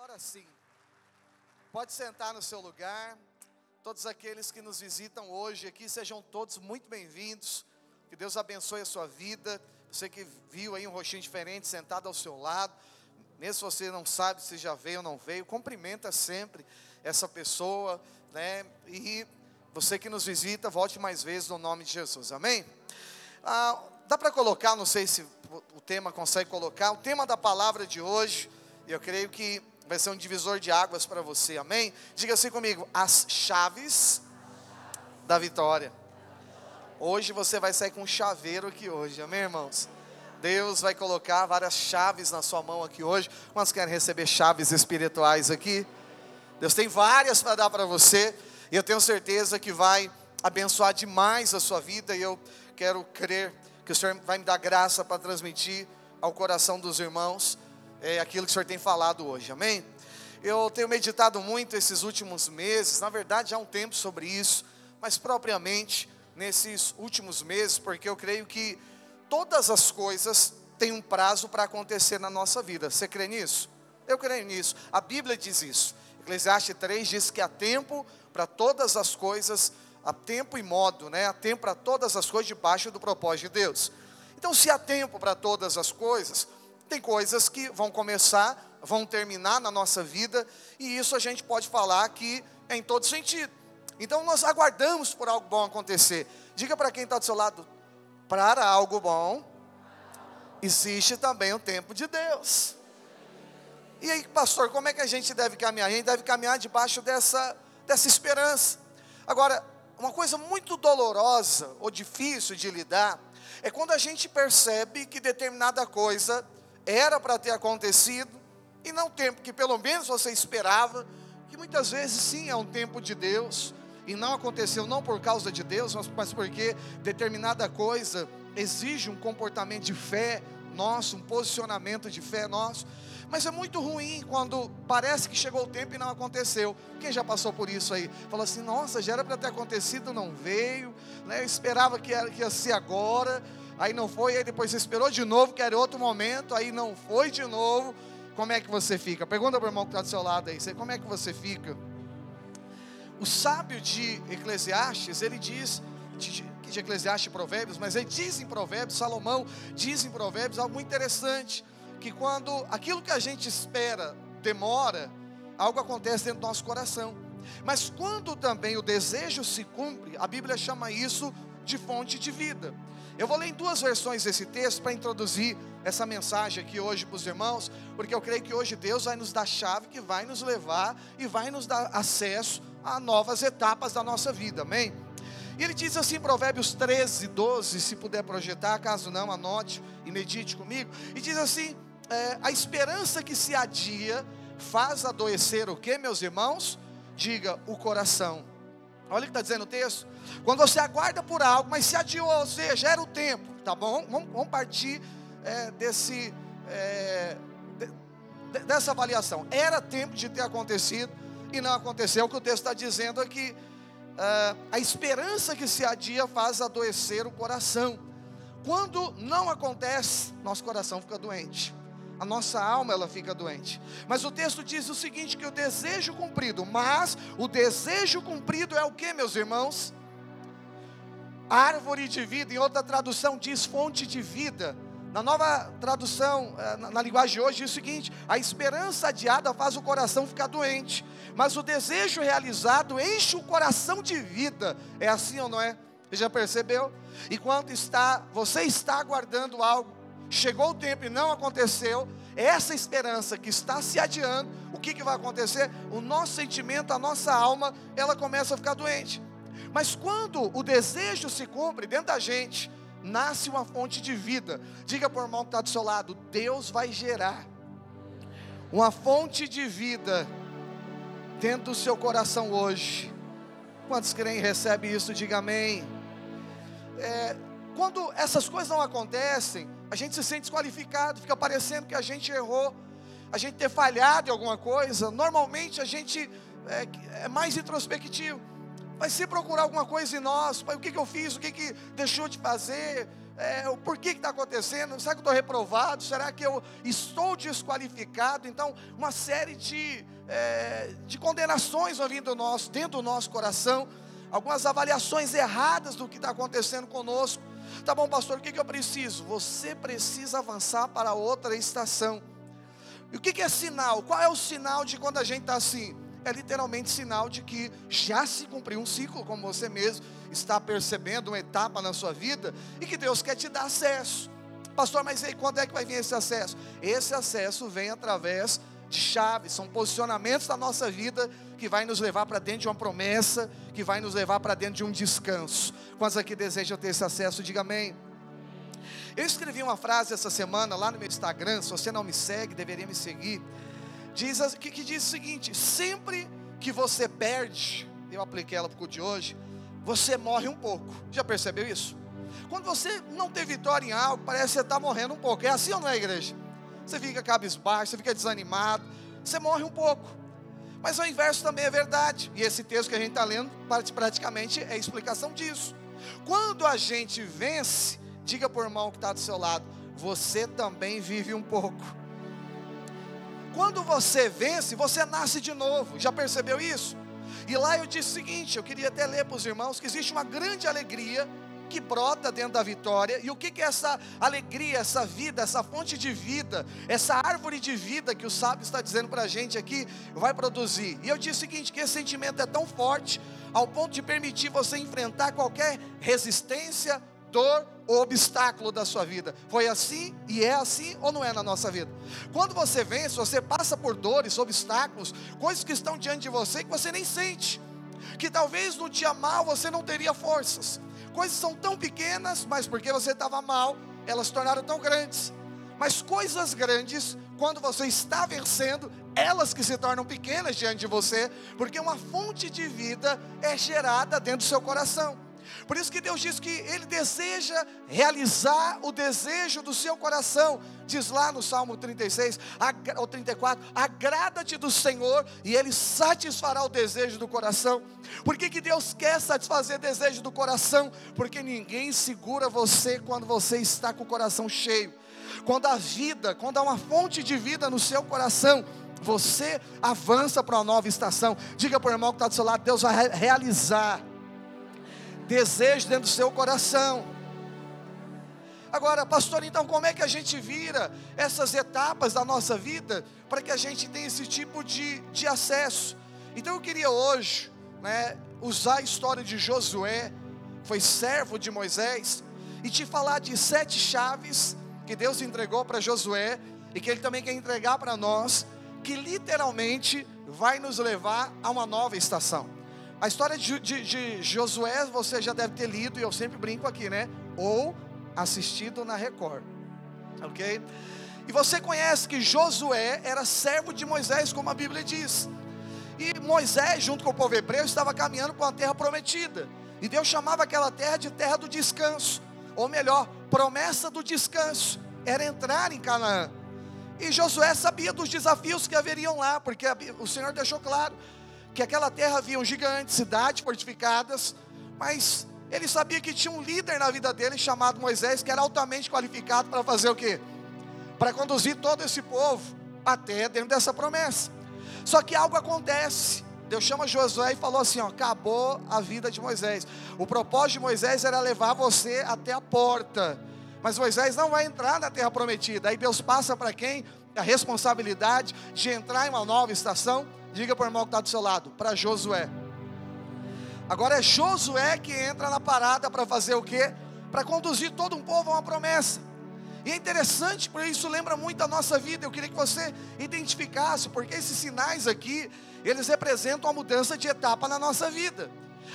Agora sim. Pode sentar no seu lugar. Todos aqueles que nos visitam hoje aqui, sejam todos muito bem-vindos. Que Deus abençoe a sua vida. Você que viu aí um rostinho diferente sentado ao seu lado. Mesmo se você não sabe se já veio ou não veio, cumprimenta sempre essa pessoa, né? E você que nos visita, volte mais vezes no nome de Jesus. Amém? Ah, dá para colocar, não sei se o tema consegue colocar, o tema da palavra de hoje, eu creio que vai ser um divisor de águas para você, amém? Diga assim comigo: as chaves da vitória. Hoje você vai sair com um chaveiro aqui hoje, amém, irmãos? Deus vai colocar várias chaves na sua mão aqui hoje. Quantos querem receber chaves espirituais aqui? Deus tem várias para dar para você, e eu tenho certeza que vai abençoar demais a sua vida, e eu quero crer que o Senhor vai me dar graça para transmitir ao coração dos irmãos é, aquilo que o Senhor tem falado hoje, amém? Eu tenho meditado muito esses últimos meses, na verdade há um tempo sobre isso, mas propriamente nesses últimos meses, porque eu creio que todas as coisas têm um prazo para acontecer na nossa vida. Você crê nisso? Eu creio nisso. A Bíblia diz isso. Eclesiastes 3 diz que há tempo para todas as coisas, há tempo e modo, né? Há tempo para todas as coisas debaixo do propósito de Deus. Então, se há tempo para todas as coisas, tem coisas que vão começar, vão terminar na nossa vida, e isso a gente pode falar que é em todo sentido. Então nós aguardamos por algo bom acontecer. Diga para quem está do seu lado: para algo bom, existe também o tempo de Deus. E aí, pastor, como é que a gente deve caminhar? A gente deve caminhar debaixo dessa, dessa esperança. Agora, uma coisa muito dolorosa ou difícil de lidar é quando a gente percebe que determinada coisa era para ter acontecido, e não tempo que pelo menos você esperava, que muitas vezes sim é um tempo de Deus, e não aconteceu não por causa de Deus, mas porque determinada coisa exige um comportamento de fé nosso, um posicionamento de fé nosso. Mas é muito ruim quando parece que chegou o tempo e não aconteceu. Quem já passou por isso aí? Falou assim: nossa, já era para ter acontecido, não veio. Né? Eu esperava que, era, que ia ser agora aí não foi, aí depois você esperou de novo, que era outro momento, aí não foi de novo. Como é que você fica? Pergunta para o irmão que está do seu lado aí, como é que você fica? O sábio de Eclesiastes, ele diz, de, de Eclesiastes e Provérbios, mas ele diz em Provérbios, Salomão diz em Provérbios algo interessante, que quando aquilo que a gente espera demora, algo acontece dentro do nosso coração. Mas quando também o desejo se cumpre, a Bíblia chama isso de fonte de vida. Eu vou ler em duas versões esse texto para introduzir essa mensagem aqui hoje para os irmãos, porque eu creio que hoje Deus vai nos dar chave que vai nos levar e vai nos dar acesso a novas etapas da nossa vida, amém? E ele diz assim, Provérbios 13, 12, se puder projetar, caso não, anote e medite comigo. E diz assim: é, a esperança que se adia faz adoecer o que, meus irmãos? Diga o coração. Olha o que está dizendo o texto. Quando você aguarda por algo, mas se adiou, ou seja, era o tempo, tá bom? Vamos, vamos partir é, desse, é, de, dessa avaliação. Era tempo de ter acontecido e não aconteceu. O que o texto está dizendo. É, a esperança que se adia faz adoecer o coração. Quando não acontece, nosso coração fica doente a nossa alma ela fica doente. Mas o texto diz o seguinte: que o desejo cumprido, mas o desejo cumprido é o que, meus irmãos? Árvore de vida, em outra tradução diz fonte de vida. Na nova tradução, eh, na linguagem de hoje, diz o seguinte: a esperança adiada faz o coração ficar doente, mas o desejo realizado enche o coração de vida. É assim ou não é? Você já percebeu? E quando está, você está aguardando algo, chegou o tempo e não aconteceu, essa esperança que está se adiando, o que, que vai acontecer? O nosso sentimento, a nossa alma, ela começa a ficar doente. Mas quando o desejo se cumpre dentro da gente, nasce uma fonte de vida. Diga para o irmão que está do seu lado: Deus vai gerar uma fonte de vida dentro do seu coração hoje. Quantos creem e recebem isso? Diga amém. É, quando essas coisas não acontecem, a gente se sente desqualificado, fica parecendo que a gente errou, a gente ter falhado em alguma coisa. Normalmente a gente é, é mais introspectivo. Vai se procurar alguma coisa em nós, pai, o que, que eu fiz, o que, que deixou de fazer, é, o porquê que está acontecendo? Será que eu estou reprovado? Será que eu estou desqualificado? Então, uma série de, é, de condenações vão vindo nosso, dentro do nosso coração, algumas avaliações erradas do que está acontecendo conosco. Tá bom, pastor, o que, que eu preciso? Você precisa avançar para outra estação. E o que, que é sinal? Qual é o sinal de quando a gente está assim? É literalmente sinal de que já se cumpriu um ciclo, como você mesmo está percebendo, uma etapa na sua vida, e que Deus quer te dar acesso. Pastor, mas aí quando é que vai vir esse acesso? Esse acesso vem através de chaves, são posicionamentos da nossa vida que vai nos levar para dentro de uma promessa, que vai nos levar para dentro de um descanso. Quantos aqui desejam ter esse acesso? Diga amém. Eu escrevi uma frase essa semana lá no meu Instagram, se você não me segue, deveria me seguir. Diz, que, que diz o seguinte: sempre que você perde, eu apliquei ela para o de hoje, você morre um pouco. Já percebeu isso? Quando você não tem vitória em algo, parece que você está morrendo um pouco. É assim ou não é, igreja? Você fica cabisbaixo, você fica desanimado, você morre um pouco. Mas o inverso também é verdade. E esse texto que a gente está lendo, praticamente é a explicação disso. Quando a gente vence, Diga por irmão que está do seu lado: você também vive um pouco. Quando você vence, você nasce de novo. Já percebeu isso? E lá eu disse o seguinte: eu queria até ler para os irmãos que existe uma grande alegria que brota dentro da vitória. E o que, que é essa alegria, essa vida, essa fonte de vida, essa árvore de vida que o sábio está dizendo para a gente aqui, vai produzir? E eu disse o seguinte: que esse sentimento é tão forte ao ponto de permitir você enfrentar qualquer resistência, dor ou obstáculo da sua vida. Foi assim e é assim ou não é na nossa vida? Quando você vence, você passa por dores, obstáculos, coisas que estão diante de você que você nem sente. Que talvez no dia mal você não teria forças. Coisas são tão pequenas, mas porque você estava mal, elas se tornaram tão grandes. Mas coisas grandes, quando você está vencendo, elas que se tornam pequenas diante de você, porque uma fonte de vida é gerada dentro do seu coração. Por isso que Deus diz que Ele deseja realizar o desejo do seu coração. Diz lá no Salmo 36 ou 34: agrada-te do Senhor e Ele satisfará o desejo do coração. Por que, que Deus quer satisfazer o desejo do coração? Porque ninguém segura você quando você está com o coração cheio. Quando a vida, quando há uma fonte de vida no seu coração, você avança para uma nova estação. Diga para o irmão que está do seu lado: Deus vai realizar desejo dentro do seu coração. Agora, pastor, então como é que a gente vira essas etapas da nossa vida para que a gente tenha esse tipo de, de acesso? Então eu queria hoje né, usar a história de Josué, foi servo de Moisés, e te falar de sete chaves que Deus entregou para Josué e que Ele também quer entregar para nós, que literalmente vai nos levar a uma nova estação. A história de, de, de, Josué você já deve ter lido, e eu sempre brinco aqui, né? Ou assistido na Record, ok? E você conhece que Josué era servo de Moisés, como a Bíblia diz. E Moisés, junto com o povo hebreu, estava caminhando para uma terra prometida. E Deus chamava aquela terra de terra do descanso. Ou melhor, promessa do descanso. Era entrar em Canaã. E Josué sabia dos desafios que haveriam lá, porque o Senhor deixou claro que aquela terra havia um gigante, cidades fortificadas, mas ele sabia que tinha um líder na vida dele chamado Moisés, que era altamente qualificado para fazer o quê? Para conduzir todo esse povo até dentro dessa promessa. Só que algo acontece. Deus chama Josué e falou assim: ó, acabou a vida de Moisés. O propósito de Moisés era levar você até a porta. Mas Moisés não vai entrar na terra prometida. Aí Deus passa para quem? A responsabilidade de entrar em uma nova estação Diga para o irmão que está do seu lado, para Josué. Agora é Josué que entra na parada para fazer o quê? Para conduzir todo um povo a uma promessa. E é interessante, porque isso lembra muito a nossa vida. Eu queria que você identificasse, porque esses sinais aqui, eles representam a mudança de etapa na nossa vida.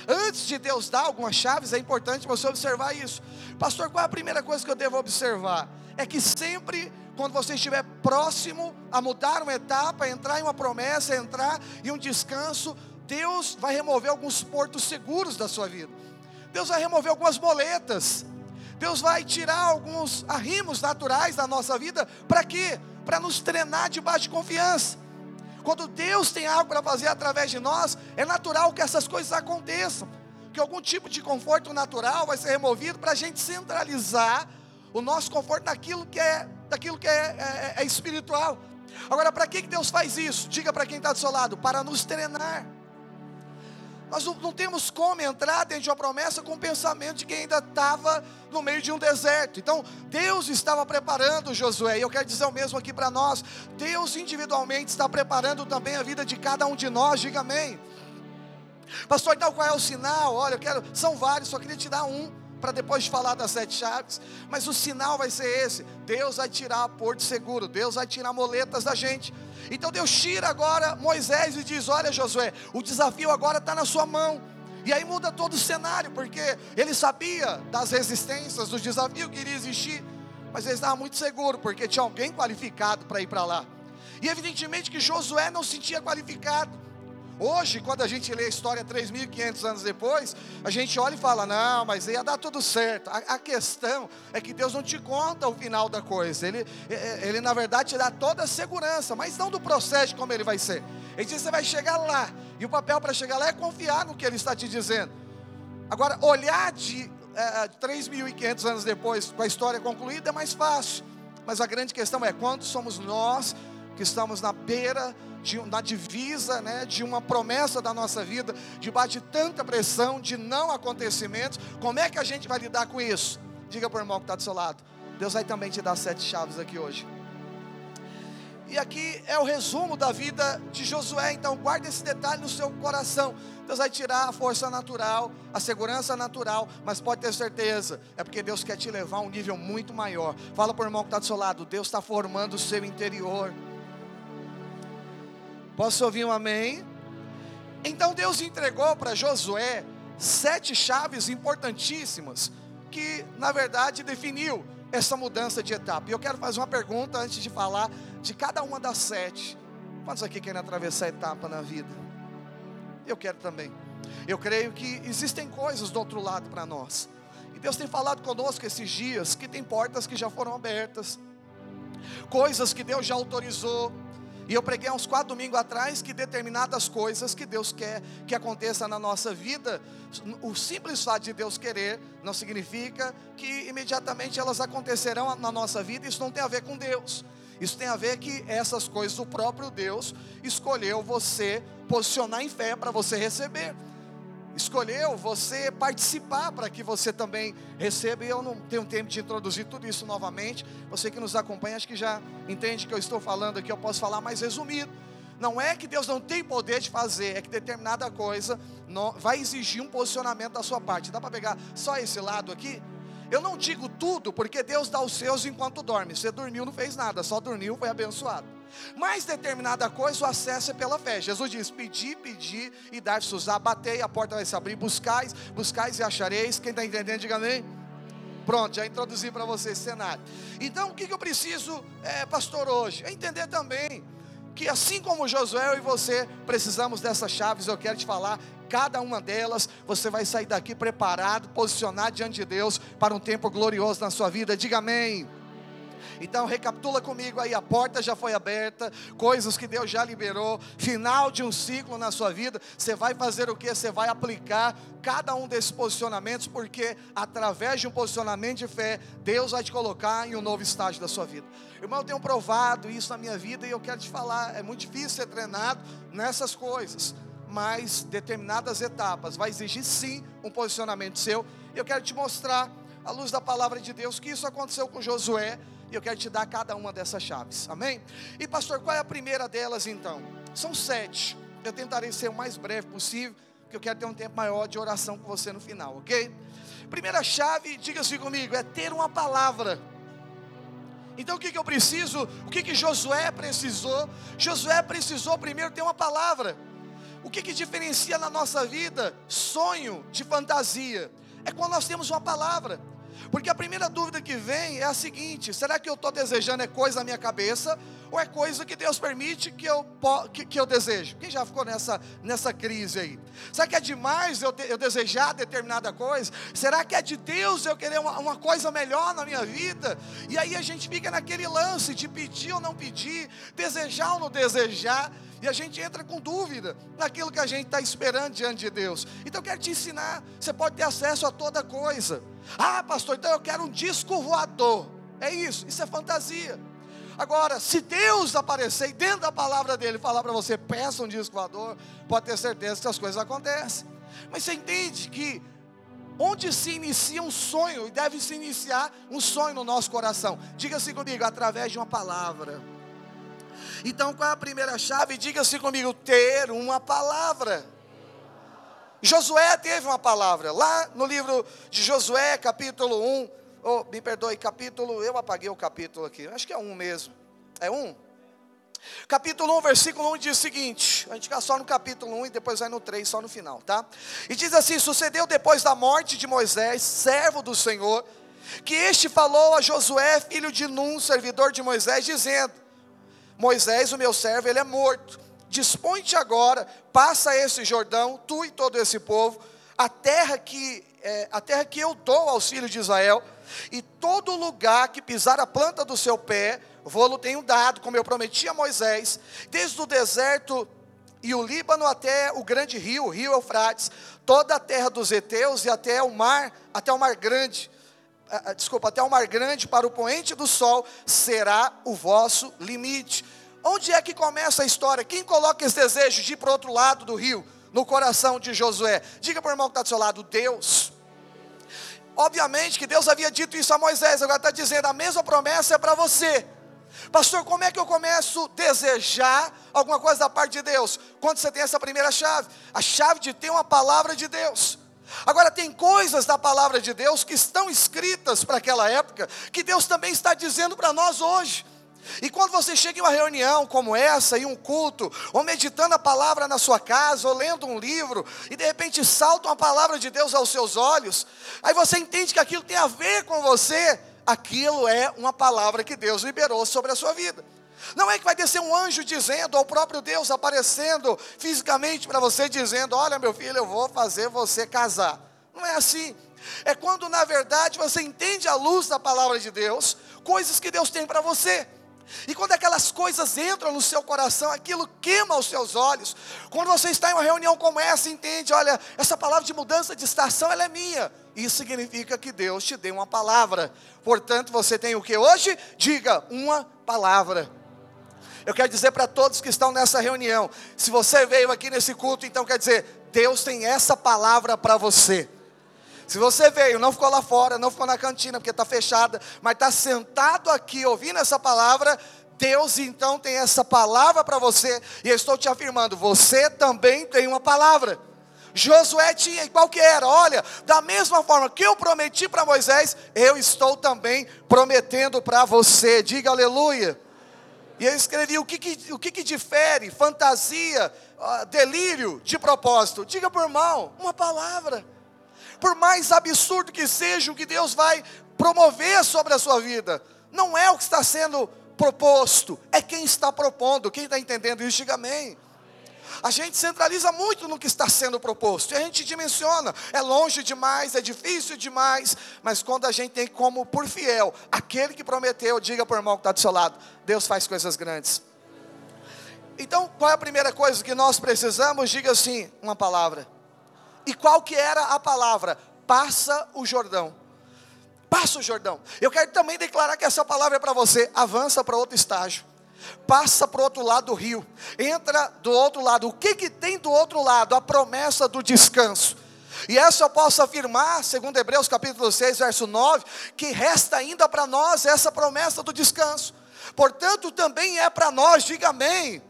Antes de Deus dar algumas chaves, é importante você observar isso. Pastor, qual é a primeira coisa que eu devo observar? É que sempre quando você estiver próximo a mudar uma etapa, entrar em uma promessa, entrar em um descanso, Deus vai remover alguns portos seguros da sua vida. Deus vai remover algumas moletas. Deus vai tirar alguns arrimos naturais da nossa vida. Para quê? Para nos treinar debaixo de confiança. Quando Deus tem algo para fazer através de nós, é natural que essas coisas aconteçam. que algum tipo de conforto natural vai ser removido para a gente centralizar o nosso conforto naquilo que é, daquilo que é, é, é espiritual. Agora, para que Deus faz isso? Diga para quem está do seu lado: para nos treinar. Nós não, não, temos como entrar dentro de uma promessa com o pensamento de quem ainda estava no meio de um deserto. Então, Deus estava preparando Josué, e eu quero dizer o mesmo aqui para nós: Deus individualmente está preparando também a vida de cada um de nós, diga amém. Pastor, então qual é o sinal? Olha, eu quero, são vários, só queria te dar um para depois de falar das sete chaves, mas o sinal vai ser esse: Deus vai tirar porto seguro, Deus vai tirar moletas da gente. Então Deus tira agora Moisés e diz: Olha, Josué, o desafio agora está na sua mão. E aí muda todo o cenário, porque ele sabia das resistências, dos desafios que iria existir, mas ele estava muito seguro, porque tinha alguém qualificado para ir para lá. E evidentemente que Josué não se sentia qualificado. Hoje, quando a gente lê a história 3.500 anos depois, a gente olha e fala: não, mas ia dar tudo certo. A, a, questão é que Deus não te conta o final da coisa, ele, ele na verdade te dá toda a segurança, mas não do processo como ele vai ser. Ele diz: você vai chegar lá, e o papel para chegar lá é confiar no que ele está te dizendo. Agora, olhar de é, 3.500 anos depois, com a história concluída, é mais fácil, mas a grande questão é quando somos nós que estamos na beira, de, na divisa né, de uma promessa da nossa vida, debaixo de tanta pressão, de não acontecimentos, como é que a gente vai lidar com isso? Diga para o irmão que está do seu lado. Deus vai também te dar sete chaves aqui hoje. E aqui é o resumo da vida de Josué, então guarde esse detalhe no seu coração. Deus vai tirar a força natural, a segurança natural, mas pode ter certeza, é porque Deus quer te levar a um nível muito maior. Fala para o irmão que está do seu lado, Deus está formando o seu interior. Posso ouvir um amém? Então Deus entregou para Josué sete chaves importantíssimas que, na verdade, definiu essa mudança de etapa. E eu quero fazer uma pergunta antes de falar de cada uma das sete. Quantos aqui querem atravessar a etapa na vida? Eu quero também. Eu creio que existem coisas do outro lado para nós. E Deus tem falado conosco esses dias que tem portas que já foram abertas, coisas que Deus já autorizou, e eu preguei há uns quatro domingos atrás que determinadas coisas que Deus quer que aconteça na nossa vida, o simples fato de Deus querer não significa que imediatamente elas acontecerão na nossa vida. Isso não tem a ver com Deus. Isso tem a ver que essas coisas o próprio Deus escolheu você posicionar em fé para você receber escolheu você participar para que você também receba. E eu não tenho tempo de introduzir tudo isso novamente. Você que nos acompanha, acho que já entende que eu estou falando aqui, eu posso falar mais resumido. Não é que Deus não tem poder de fazer, é que determinada coisa não, vai exigir um posicionamento da sua parte. Dá para pegar só esse lado aqui? Eu não digo tudo, porque Deus dá os seus enquanto dorme. Você dormiu, não fez nada, só dormiu, foi abençoado. Mas determinada coisa, o acesso é pela fé. Jesus diz: Pedi, pedi e dar-se usar, batei, a porta vai se abrir, buscais, buscais e achareis. Quem está entendendo, diga amém. Pronto, já introduzi para você esse cenário. Então, o que, que eu preciso, é, pastor, hoje? É entender também que assim como Josué eu e você precisamos dessas chaves, eu quero te falar, cada uma delas, você vai sair daqui preparado, posicionado diante de Deus para um tempo glorioso na sua vida. Diga amém. Então recapitula comigo aí, a porta já foi aberta, coisas que Deus já liberou, final de um ciclo na sua vida, você vai fazer o que? Você vai aplicar cada um desses posicionamentos, porque através de um posicionamento de fé, Deus vai te colocar em um novo estágio da sua vida. Irmão, eu tenho provado isso na minha vida e eu quero te falar, é muito difícil ser treinado nessas coisas, mas determinadas etapas vai exigir sim um posicionamento seu. Eu quero te mostrar, à luz da palavra de Deus, que isso aconteceu com Josué e eu quero te dar cada uma dessas chaves, amém? E pastor, qual é a primeira delas então? São sete, eu tentarei ser o mais breve possível, porque eu quero ter um tempo maior de oração com você no final, ok? Primeira chave, diga-se comigo, é ter uma palavra. Então o que, que eu preciso? O que, que Josué precisou? Josué precisou primeiro ter uma palavra. O que, que diferencia na nossa vida sonho de fantasia? É quando nós temos uma palavra. Porque a primeira dúvida que vem é a seguinte: será que eu estou desejando é coisa na minha cabeça? Ou é coisa que Deus permite que eu, que, que eu desejo? Quem já ficou nessa, nessa crise aí? Será que é demais eu, eu desejar determinada coisa? Será que é de Deus eu querer uma, uma coisa melhor na minha vida? E aí a gente fica naquele lance de pedir ou não pedir, desejar ou não desejar. E a gente entra com dúvida naquilo que a gente está esperando diante de Deus. Então eu quero te ensinar. Você pode ter acesso a toda coisa. Ah, pastor, então eu quero um disco voador. É isso, isso é fantasia. Agora, se Deus aparecer e dentro da palavra dele falar para você, peça um disco voador, pode ter certeza que as coisas acontecem. Mas você entende que onde se inicia um sonho, e deve se iniciar um sonho no nosso coração. Diga-se comigo, através de uma palavra. Então, qual é a primeira chave? Diga-se comigo, ter uma palavra. Josué teve uma palavra. Lá no livro de Josué, capítulo 1, oh, me perdoe, capítulo, eu apaguei o capítulo aqui, acho que é um mesmo. É um? Capítulo 1, versículo 1 diz o seguinte: a gente fica só no capítulo 1 e depois vai no 3, só no final, tá? E diz assim: Sucedeu depois da morte de Moisés, servo do Senhor, que este falou a Josué, filho de Num, servidor de Moisés, dizendo: Moisés, o meu servo, ele é morto. Dispõe-te agora, passa esse Jordão, tu e todo esse povo, a terra que é, a terra que eu dou aos filhos de Israel, e todo lugar que pisar a planta do seu pé, vou-lo tenho dado, como eu prometi a Moisés, desde o deserto e o Líbano até o grande rio, o rio Eufrates, toda a terra dos heteus e até o mar, até o mar grande, desculpa, até o mar grande para o poente do sol será o vosso limite. Onde é que começa a história? Quem coloca esse desejo de ir para o outro lado do rio, no coração de Josué? Diga para o irmão que está do seu lado, Deus. Obviamente que Deus havia dito isso a Moisés, agora está dizendo, a mesma promessa é para você. Pastor, como é que eu começo a desejar alguma coisa da parte de Deus? Quando você tem essa primeira chave, a chave de ter uma palavra de Deus. Agora, tem coisas da palavra de Deus que estão escritas para aquela época, que Deus também está dizendo para nós hoje. E quando você chega em uma reunião como essa, em um culto, ou meditando a palavra na sua casa, ou lendo um livro, e de repente salta uma palavra de Deus aos seus olhos, aí você entende que aquilo tem a ver com você, aquilo é uma palavra que Deus liberou sobre a sua vida. Não é que vai descer um anjo dizendo, ou o próprio Deus aparecendo fisicamente para você, dizendo: Olha, meu filho, eu vou fazer você casar. Não é assim. É quando, na verdade, você entende a luz da palavra de Deus, coisas que Deus tem para você. E quando aquelas coisas entram no seu coração, aquilo queima os seus olhos. Quando você está em uma reunião como essa, entende, olha, essa palavra de mudança de estação, ela é minha. Isso significa que Deus te deu uma palavra. Portanto, você tem o que hoje? Diga uma palavra. Eu quero dizer para todos que estão nessa reunião, se você veio aqui nesse culto, então quer dizer, Deus tem essa palavra para você. Se você veio, não ficou lá fora, não ficou na cantina porque está fechada, mas está sentado aqui ouvindo essa palavra, Deus então tem essa palavra para você, e eu estou te afirmando, você também tem uma palavra. Josué tinha, e qual que era? Olha, da mesma forma que eu prometi para Moisés, eu estou também prometendo para você. Diga aleluia. E eu escrevi o que, que o que, que difere fantasia, delírio de propósito. Diga por irmão, uma palavra. Por mais absurdo que seja o que Deus vai promover sobre a sua vida, não é o que está sendo proposto, é quem está propondo. Quem está entendendo isso, diga amém. A gente centraliza muito no que está sendo proposto, e a gente dimensiona, é longe demais, é difícil demais, mas quando a gente tem como por fiel, aquele que prometeu, diga para o irmão que está do seu lado, Deus faz coisas grandes. Então, qual é a primeira coisa que nós precisamos? Diga assim, uma palavra. E qual que era a palavra? Passa o Jordão. Passa o Jordão. Eu quero também declarar que essa palavra é para você. Avança para outro estágio passa para o outro lado do rio, entra do outro lado. O que, que tem do outro lado? A promessa do descanso. E essa eu posso afirmar, segundo Hebreus capítulo 6, verso 9, que resta ainda para nós essa promessa do descanso. Portanto, também é para nós, diga amém.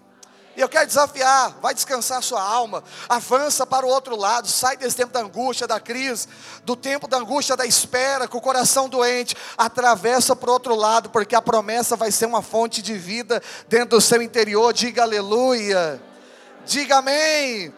E eu quero desafiar, vai descansar sua alma, avança para o outro lado, sai desse tempo da angústia, da crise, do tempo da angústia, da espera, com o coração doente, atravessa para o outro lado, porque a promessa vai ser uma fonte de vida dentro do seu interior. Diga aleluia, diga amém.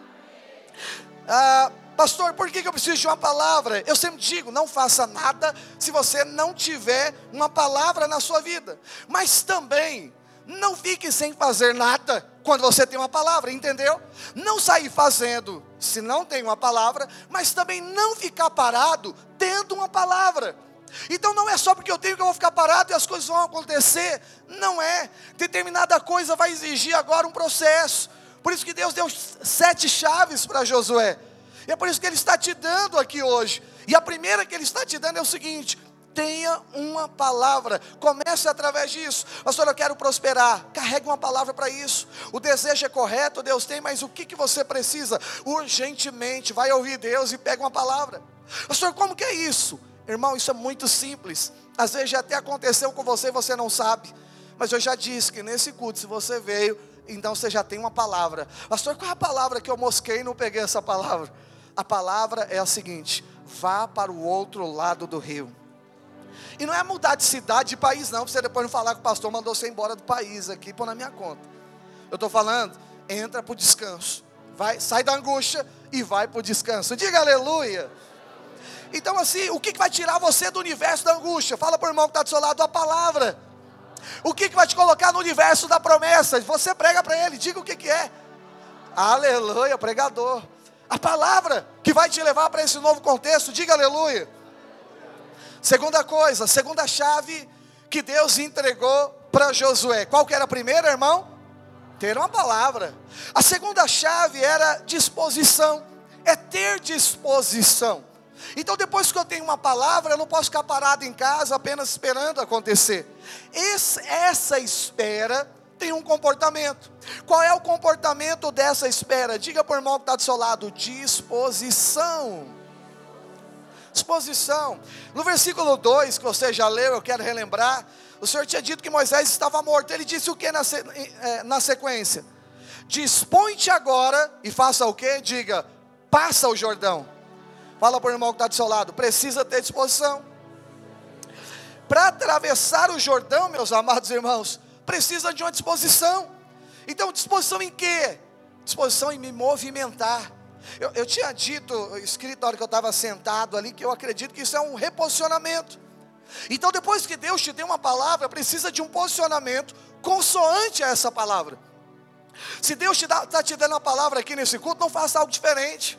Ah, pastor, por que eu preciso de uma palavra? Eu sempre digo: não faça nada se você não tiver uma palavra na sua vida, mas também não fique sem fazer nada quando você tem uma palavra, entendeu? Não sair fazendo se não tem uma palavra, mas também não ficar parado tendo uma palavra. Então não é só porque eu tenho que eu vou ficar parado e as coisas vão acontecer. Não é. Determinada coisa vai exigir agora um processo. Por isso que Deus deu sete chaves para Josué. E é por isso que Ele está te dando aqui hoje. E a primeira que Ele está te dando é o seguinte: tenha uma palavra, comece através disso. Pastor, eu quero prosperar. Carregue uma palavra para isso. O desejo é correto, Deus tem, mas o que, que você precisa? Urgentemente, vai ouvir Deus e pega uma palavra. Pastor, como que é isso? Irmão, isso é muito simples. Às vezes já até aconteceu com você e você não sabe. Mas eu já disse que nesse culto, se você veio, então você já tem uma palavra. Pastor, qual é a palavra que eu mosquei e não peguei essa palavra? A palavra é a seguinte: vá para o outro lado do rio. E não é mudar de cidade, de país, não, para você depois não falar que o pastor mandou você embora do país aqui, pôr na minha conta. Eu estou falando, entra para o descanso. Vai, sai da angústia e vai para o descanso. Diga aleluia. Então, assim, o que, que vai tirar você do universo da angústia? Fala para o irmão que está do seu lado a palavra. O que, que vai te colocar no universo da promessa? Você prega para ele, diga o que, que é. Aleluia, pregador. A palavra que vai te levar para esse novo contexto, diga aleluia. Segunda coisa, segunda chave que Deus entregou para Josué. Qual que era a primeira, irmão? Ter uma palavra. A segunda chave era disposição. É ter disposição. Então, depois que eu tenho uma palavra, eu não posso ficar parado em casa apenas esperando acontecer. Esse, essa espera tem um comportamento. Qual é o comportamento dessa espera? Diga para o irmão que está do seu lado: disposição disposição. No versículo 2, que você já leu, eu quero relembrar. O Senhor tinha dito que Moisés estava morto. Ele disse o que na, é, na sequência? Dispõe-te agora e faça o que? Diga, passa o Jordão. Fala para o irmão que está do seu lado, precisa ter disposição. Para atravessar o Jordão, meus amados irmãos, precisa de uma disposição. Então, disposição em quê? Disposição em me movimentar. Eu, eu tinha dito, escrito na hora que eu estava sentado ali, que eu acredito que isso é um reposicionamento. Então, depois que Deus te deu uma palavra, precisa de um posicionamento consoante a essa palavra. Se Deus está te dando uma palavra aqui nesse culto, não faça algo diferente.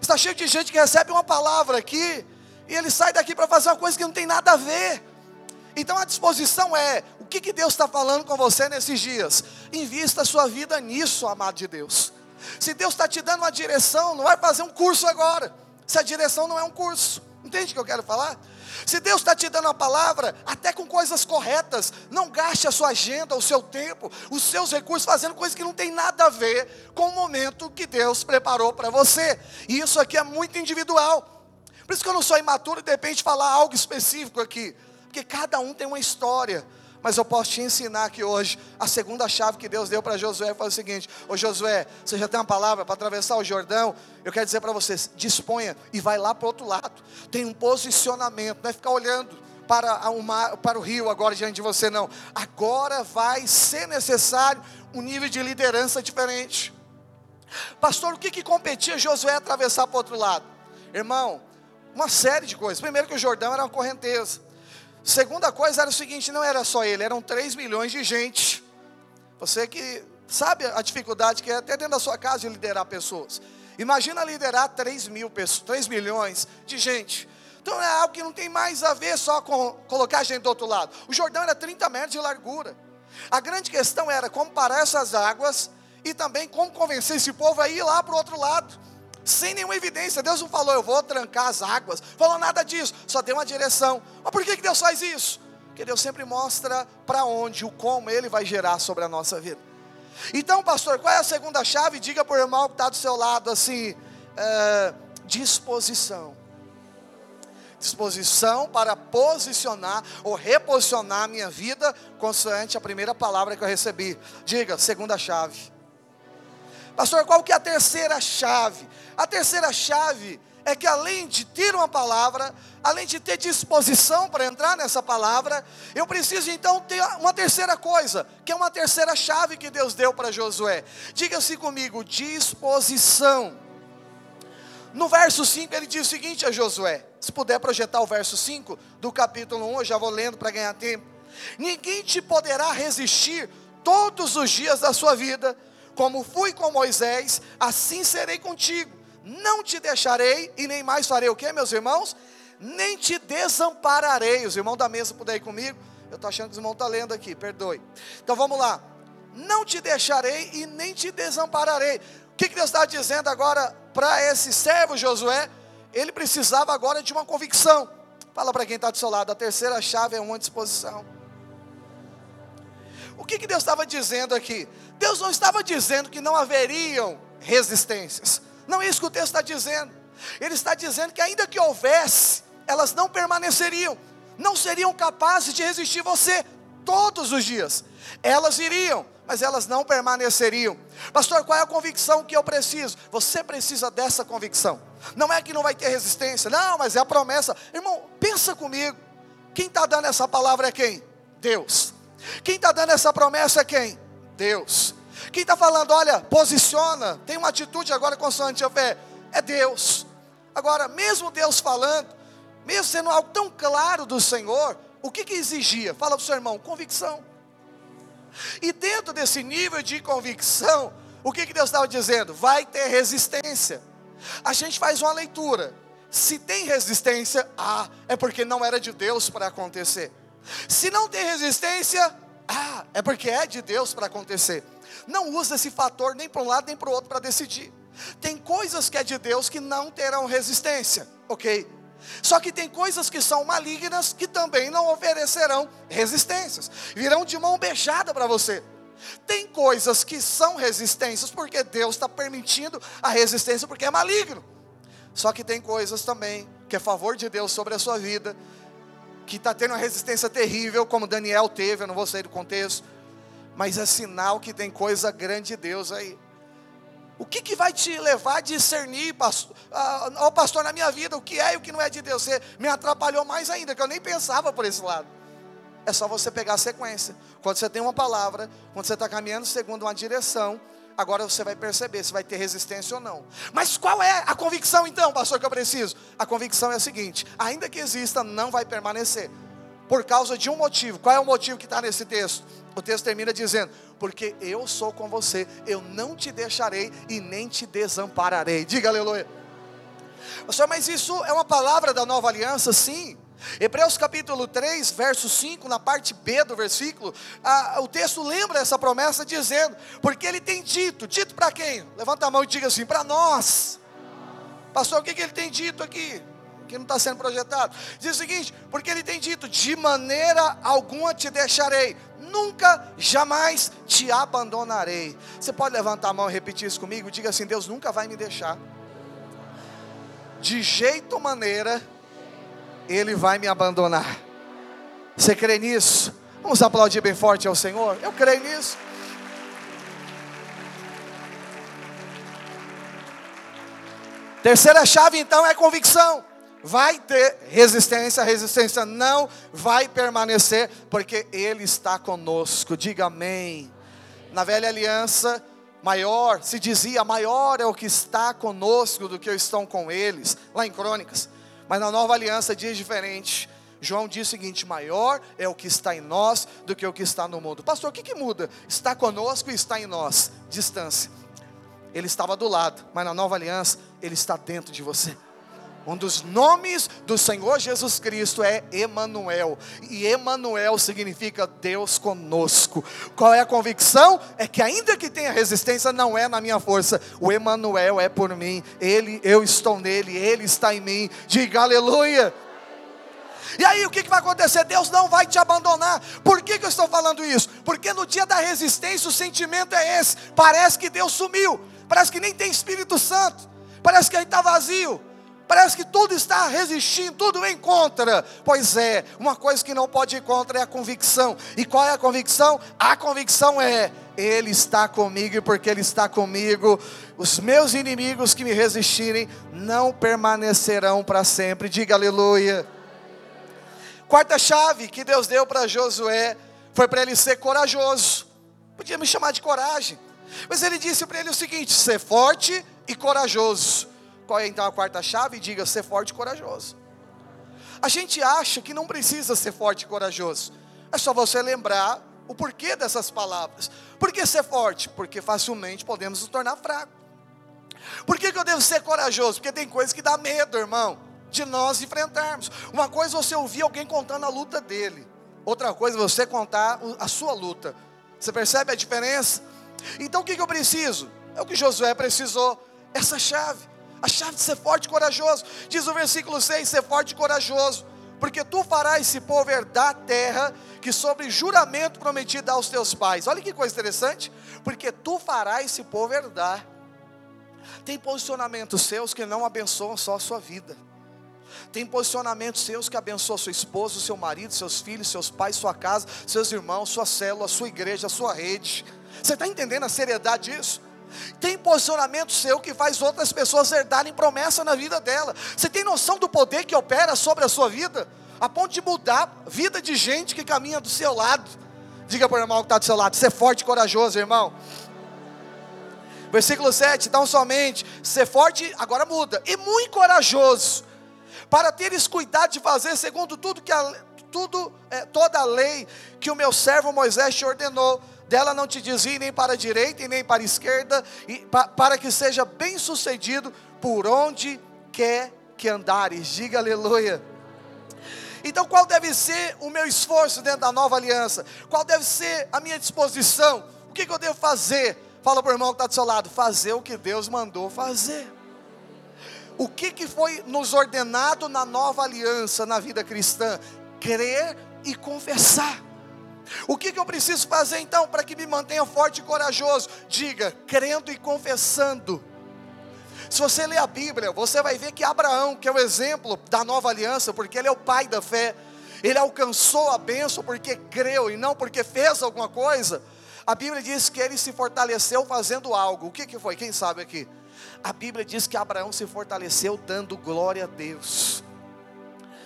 Está cheio de gente que recebe uma palavra aqui e ele sai daqui para fazer uma coisa que não tem nada a ver. Então a disposição é: o que, que Deus está falando com você nesses dias? Invista a sua vida nisso, amado de Deus. Se Deus está te dando uma direção, não vai fazer um curso agora. Se a direção não é um curso. Entende o que eu quero falar? Se Deus está te dando a palavra, até com coisas corretas, não gaste a sua agenda, o seu tempo, os seus recursos fazendo coisas que não tem nada a ver com o momento que Deus preparou para você. E isso aqui é muito individual. Por isso que eu não sou imaturo e de repente falar algo específico aqui, porque cada um tem uma história. Mas eu posso te ensinar aqui hoje a segunda chave que Deus deu para Josué foi o seguinte: Ô Josué, você já tem uma palavra para atravessar o Jordão? Eu quero dizer para vocês: disponha e vai lá para o outro lado. Tem um posicionamento, não é ficar olhando para, uma, para o rio agora diante de você, não. Agora vai ser necessário um nível de liderança diferente. Pastor, o que, que competia Josué atravessar para o outro lado? Irmão, uma série de coisas. Primeiro que o Jordão era uma correnteza. Segunda coisa era o seguinte: não era só ele, eram 3 milhões de gente. Você que sabe a dificuldade que é até dentro da sua casa de liderar pessoas. Imagina liderar 3 mil pessoas, 3 milhões de gente. Então é algo que não tem mais a ver só com colocar a gente do outro lado. O Jordão era 30 metros de largura. A grande questão era como parar essas águas e também como convencer esse povo a ir lá para o outro lado sem nenhuma evidência. Deus não falou, eu vou trancar as águas, falou nada disso, só deu uma direção. Mas por que, que Deus faz isso? Porque Deus sempre mostra para onde, o como Ele vai gerar sobre a nossa vida. Então, pastor, qual é a segunda chave? Diga para o irmão que está do seu lado assim: é, disposição. Disposição para posicionar ou reposicionar a minha vida consoante a primeira palavra que eu recebi. Diga, segunda chave. Pastor, qual que é a terceira chave? A terceira chave é que além de ter uma palavra, além de ter disposição para entrar nessa palavra, eu preciso então ter uma terceira coisa, que é uma terceira chave que Deus deu para Josué. Diga-se comigo, disposição. No verso 5 ele diz o seguinte a Josué: se puder projetar o verso 5 do capítulo 1, eu já vou lendo para ganhar tempo. Ninguém te poderá resistir todos os dias da sua vida, como fui com Moisés, assim serei contigo não te deixarei e nem mais farei o que, meus irmãos? Nem te desampararei. Os irmãos da mesa puderem comigo. Eu estou achando que os irmãos estão lendo aqui, perdoe. Então vamos lá. não te deixarei e nem te desampararei. O que Deus está dizendo agora para esse servo Josué? Ele precisava agora de uma convicção. Fala para quem está do seu lado, a terceira chave é uma disposição. O que, que Deus estava dizendo aqui? Deus não estava dizendo que não haveriam resistências. Não é isso que o texto está dizendo. Ele está dizendo que ainda que houvesse, elas não permaneceriam, não seriam capazes de resistir você todos os dias. Elas iriam, mas elas não permaneceriam. Pastor, qual é a convicção que eu preciso? Você precisa dessa convicção. Não é que não vai ter resistência, não, mas é a promessa. Irmão, pensa comigo. Quem está dando essa palavra é quem? Deus. Quem está dando essa promessa é quem? Deus. Quem está falando, olha, posiciona, tem uma atitude agora consoante a fé, é Deus. Agora, mesmo Deus falando, mesmo sendo algo tão claro do Senhor, o que, que exigia? Fala para o seu irmão, convicção. E dentro desse nível de convicção, o que, que Deus estava dizendo? Vai ter resistência. A gente faz uma leitura. Se tem resistência, ah, é porque não era de Deus para acontecer. Se não tem resistência, ah, é porque é de Deus para acontecer. Não usa esse fator nem para um lado nem para o outro para decidir. Tem coisas que é de Deus que não terão resistência, ok? Só que tem coisas que são malignas que também não oferecerão resistências, virão de mão beijada para você. Tem coisas que são resistências porque Deus está permitindo a resistência porque é maligno. Só que tem coisas também que é favor de Deus sobre a sua vida, que está tendo uma resistência terrível, como Daniel teve, eu não vou sair do contexto, mas é sinal que tem coisa grande de Deus aí. O que, que vai te levar a discernir, pastor, ah, pastor, na minha vida, o que é e o que não é de Deus? Você me atrapalhou mais ainda, que eu nem pensava por esse lado. É só você pegar a sequência. Quando você tem uma palavra, quando você está caminhando segundo uma direção, agora você vai perceber se vai ter resistência ou não. Mas qual é a convicção então, pastor, que eu preciso? A convicção é a seguinte: ainda que exista, não vai permanecer. Por causa de um motivo. Qual é o motivo que está nesse texto? O texto termina dizendo: Porque eu sou com você, eu não te deixarei e nem te desampararei. Diga aleluia. Pastor, mas isso é uma palavra da nova aliança? Sim. Hebreus capítulo 3, verso 5, na parte B do versículo, a, o texto lembra essa promessa dizendo: Porque ele tem dito, dito para quem? Levanta a mão e diga assim: para nós. Pastor, o que, que ele tem dito aqui? que não está sendo projetado. Diz o seguinte: porque ele tem dito: de maneira alguma te deixarei, nunca, jamais te abandonarei. Você pode levantar a mão e repetir isso comigo? Diga assim: Deus nunca vai me deixar. De jeito maneira, Ele vai me abandonar. Você crê nisso? Vamos aplaudir bem forte ao Senhor? Eu creio nisso. Terceira chave então é convicção vai ter resistência, resistência não vai permanecer, porque Ele está conosco. Diga amém. Na velha aliança, maior, se dizia, maior é o que está conosco do que estão com eles, lá em Crônicas. Mas na nova aliança diz diferente. João diz o seguinte: maior é o que está em nós do que o que está no mundo. Pastor, o que, que muda? Está conosco e está em nós. Distância. Ele estava do lado, mas na nova aliança, ele está dentro de você. Um dos nomes do Senhor Jesus Cristo é Emanuel. E Emanuel significa Deus conosco. Qual é a convicção? É que ainda que tenha resistência, não é na minha força. O Emanuel é por mim. Ele, eu estou nele, ele está em mim. Diga aleluia. E aí o que, vai acontecer? Deus não vai te abandonar. Por que, que eu estou falando isso? Porque no dia da resistência o sentimento é esse. Parece que Deus sumiu. Parece que nem tem Espírito Santo. Parece que ele está vazio. Parece que tudo está resistindo, tudo em contra. Pois é, uma coisa que não pode ir contra é a convicção. E qual é a convicção? A convicção é: Ele está comigo, e porque Ele está comigo, os meus inimigos que me resistirem não permanecerão para sempre. Diga aleluia. Quarta chave que Deus deu para Josué foi para ele ser corajoso. Podia me chamar de coragem, mas ele disse para ele o seguinte: ser forte e corajoso. Qual é então a quarta chave? Diga ser forte e corajoso. A gente acha que não precisa ser forte e corajoso. É só você lembrar o porquê dessas palavras. Por que ser forte? Porque facilmente podemos nos tornar fracos. Por que, que eu devo ser corajoso? Porque tem coisas que dá medo, irmão, de nós enfrentarmos. Uma coisa é você ouvir alguém contando a luta dele. Outra coisa é você contar a sua luta. Você percebe a diferença? Então o que, que eu preciso? É o que Josué precisou, essa chave, a chave de ser forte e corajoso. Diz o versículo 6: ser forte e corajoso, porque tu farás esse povo herdar a terra que sobre juramento prometido aos teus pais. Olha que coisa interessante, porque tu farás esse povo herdar. Tem posicionamentos seus que não abençoam só a sua vida. Tem posicionamentos seus que abençoam sua esposa, seu marido, seus filhos, seus pais, sua casa, seus irmãos, sua célula, sua igreja, sua rede. Você está entendendo a seriedade disso? Tem posicionamento seu que faz outras pessoas herdarem promessa na vida dela. Você tem noção do poder que opera sobre a sua vida? A ponto de mudar a vida de gente que caminha do seu lado. Diga para o irmão que está do seu lado, ser forte e corajoso, irmão. Versículo 7, então somente, ser forte, agora muda, e muito corajoso, para teres cuidado de fazer segundo tudo que a, tudo, é, toda a lei que o meu servo Moisés te ordenou, dela não te desvie nem para a direita e nem para a esquerda, e, pa, para que seja bem sucedido por onde quer que andares, diga aleluia. Então, qual deve ser o meu esforço dentro da nova aliança? Qual deve ser a minha disposição? O que, que eu devo fazer? Fala para o irmão que está do seu lado: fazer o que Deus mandou fazer. O que, que foi nos ordenado na nova aliança, na vida cristã? Crer e confessar. O que, que eu preciso fazer então para que me mantenha forte e corajoso? Diga, crendo e confessando. Se você ler a Bíblia, você vai ver que Abraão, que é o exemplo da nova aliança, porque ele é o pai da fé, ele alcançou a bênção porque creu e não porque fez alguma coisa. A Bíblia diz que ele se fortaleceu fazendo algo. O que, que foi? Quem sabe aqui? A Bíblia diz que Abraão se fortaleceu dando glória a Deus.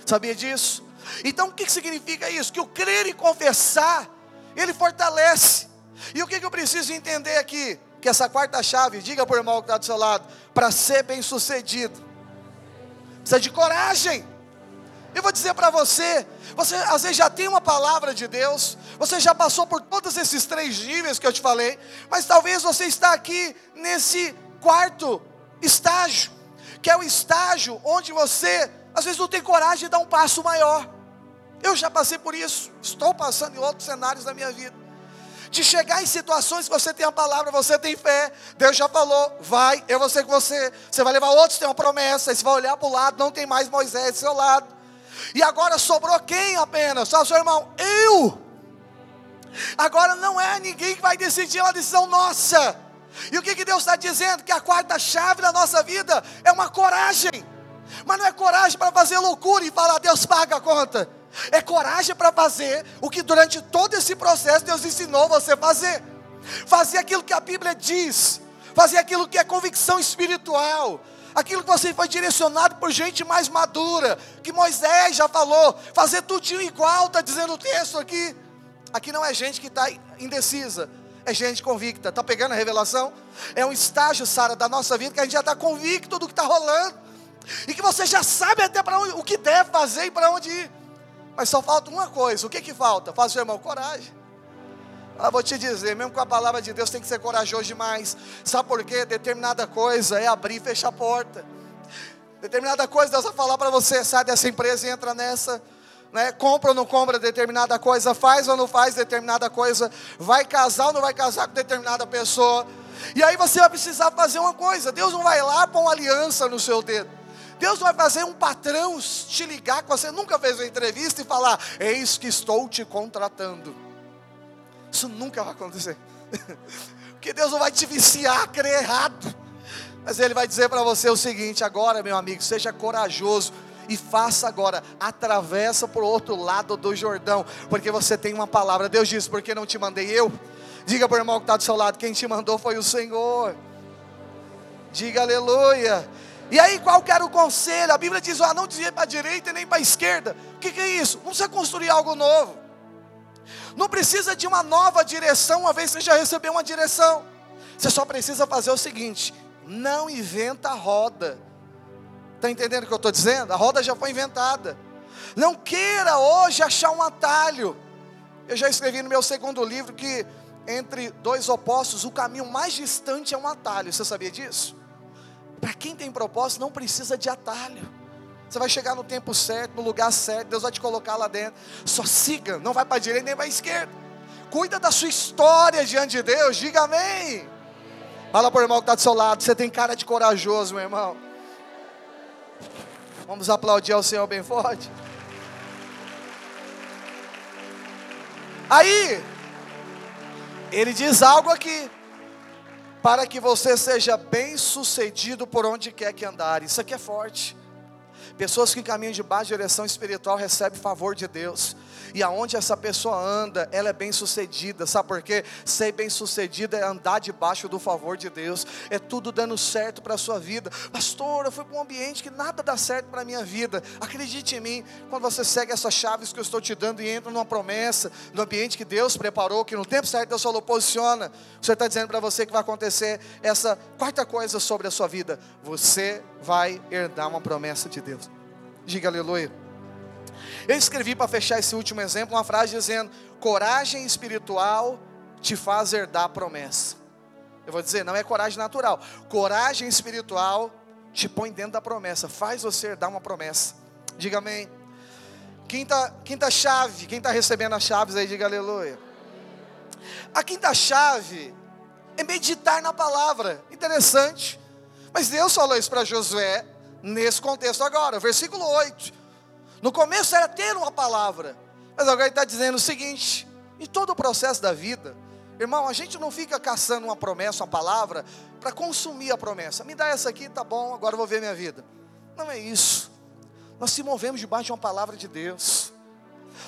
Sabia disso? Então o que, significa isso? Que o crer e confessar, ele fortalece. E o que, que eu preciso entender aqui? Que essa quarta chave, diga para o irmão que está do seu lado, para ser bem sucedido, precisa de coragem. Eu vou dizer para você, você às vezes já tem uma palavra de Deus, você já passou por todos esses três níveis que eu te falei, mas talvez você está aqui nesse quarto estágio, que é o estágio onde você às vezes não tem coragem de dar um passo maior. Eu já passei por isso, estou passando em outros cenários da minha vida. De chegar em situações que você tem a palavra, você tem fé, Deus já falou, vai, eu vou ser com você. Você vai levar outros, tem uma promessa, você vai olhar para o lado, não tem mais Moisés do seu lado. E agora sobrou quem apenas? Só seu irmão, eu. Agora não é ninguém que vai decidir, é uma decisão nossa. E o que, que Deus está dizendo? Que a quarta chave da nossa vida é uma coragem. Mas não é coragem para fazer loucura e falar, Deus paga a conta. É coragem para fazer o que durante todo esse processo Deus ensinou você a fazer. Fazer aquilo que a Bíblia diz. Fazer aquilo que é convicção espiritual. Aquilo que você foi direcionado por gente mais madura. Que Moisés já falou. Fazer tudinho igual, está dizendo o texto aqui. Aqui não é gente que está indecisa. É gente convicta. Está pegando a revelação? É um estágio, Sara, da nossa vida que a gente já está convicto do que está rolando. E que você já sabe até para o que deve fazer e para onde ir. Mas só falta uma coisa: o que que falta? Faz seu irmão, coragem. Ah, vou te dizer, mesmo com a palavra de Deus tem que ser corajoso demais. Sabe por quê? Determinada coisa é abrir e fechar a porta. Determinada coisa Deus vai falar para você, sai dessa empresa e entra nessa. Né? Compra ou não compra determinada coisa, faz ou não faz determinada coisa, vai casar ou não vai casar com determinada pessoa. E aí você vai precisar fazer uma coisa. Deus não vai lá pôr uma aliança no seu dedo. Deus vai fazer um patrão te ligar que você nunca fez uma entrevista e falar: Eis que estou te contratando. Isso nunca vai acontecer. Porque Deus não vai te viciar a crer errado. Mas Ele vai dizer para você o seguinte: agora, meu amigo, seja corajoso e faça agora, atravessa para o outro lado do Jordão, porque você tem uma palavra. Deus diz: porque não te mandei eu? Diga para o irmão que está do seu lado: quem te mandou foi o Senhor. Diga aleluia. E aí, qual que era o conselho? A Bíblia diz: ó, não dizia para a direita nem para a esquerda. O que, que é isso? Não precisa construir algo novo. Não precisa de uma nova direção, uma vez que você já recebeu uma direção. Você só precisa fazer o seguinte: não inventa a roda. Está entendendo o que eu estou dizendo? A roda já foi inventada. Não queira hoje achar um atalho. Eu já escrevi no meu segundo livro que entre dois opostos, o caminho mais distante é um atalho. Você sabia disso? Para quem tem propósito, não precisa de atalho. Você vai chegar no tempo certo, no lugar certo, Deus vai te colocar lá dentro. Só siga, não vai para a direita nem para a esquerda. Cuida da sua história diante de Deus. Diga amém. Fala para o irmão que está do seu lado. Você tem cara de corajoso, meu irmão. Vamos aplaudir ao Senhor bem forte. Aí, ele diz algo aqui. Para que você seja bem sucedido por onde quer que andar. Isso aqui é forte. Pessoas que caminham de baixa direção espiritual recebem favor de Deus e aonde essa pessoa anda, ela é bem sucedida. Sabe por quê? Ser bem sucedida é andar debaixo do favor de Deus, é tudo dando certo para a sua vida. Pastor, eu fui para um ambiente que nada dá certo para a minha vida. Acredite em mim, quando você segue essas chaves que eu estou te dando e entra numa promessa, no ambiente que Deus preparou, que no tempo certo Deus falou, posiciona. Você está dizendo para você que vai acontecer essa quarta coisa sobre a sua vida: você vai herdar uma promessa de Deus. Diga aleluia. Eu escrevi para fechar esse último exemplo uma frase dizendo: coragem espiritual te faz herdar a promessa. Eu vou dizer, não é coragem natural. Coragem espiritual te põe dentro da promessa, faz você herdar uma promessa. Diga amém. Quinta, quinta chave, quem está recebendo as chaves aí, diga aleluia. A quinta chave é meditar na palavra. Interessante. Mas Deus falou isso para Josué nesse contexto agora, versículo 8. No começo era ter uma palavra, mas agora ele está dizendo o seguinte: em todo o processo da vida, irmão, a gente não fica caçando uma promessa, uma palavra, para consumir a promessa. Me dá essa aqui, tá bom, agora eu vou ver minha vida. Não é isso. Nós se movemos debaixo de uma palavra de Deus.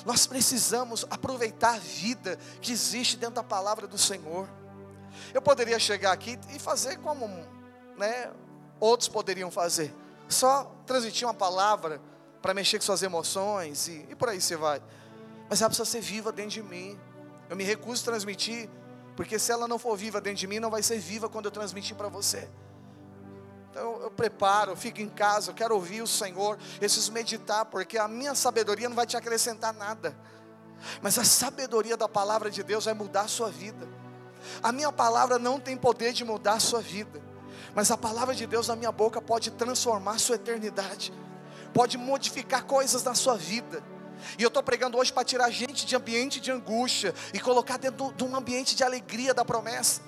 Nós precisamos aproveitar a vida que existe dentro da palavra do Senhor. Eu poderia chegar aqui e fazer como né, outros poderiam fazer, só transmitir uma palavra para mexer com suas emoções e, e por aí você vai. Mas ela precisa ser viva dentro de mim. Eu me recuso a transmitir, porque se ela não for viva dentro de mim, não vai ser viva quando eu transmitir para você. Então eu preparo, eu fico em casa, eu quero ouvir o Senhor, eu preciso meditar, porque a minha sabedoria não vai te acrescentar nada. Mas a sabedoria da palavra de Deus vai mudar a sua vida. A minha palavra não tem poder de mudar a sua vida, mas a palavra de Deus na minha boca pode transformar a sua eternidade pode modificar coisas na sua vida. E eu estou pregando hoje para tirar gente de ambiente de angústia e colocar dentro de um ambiente de alegria da promessa.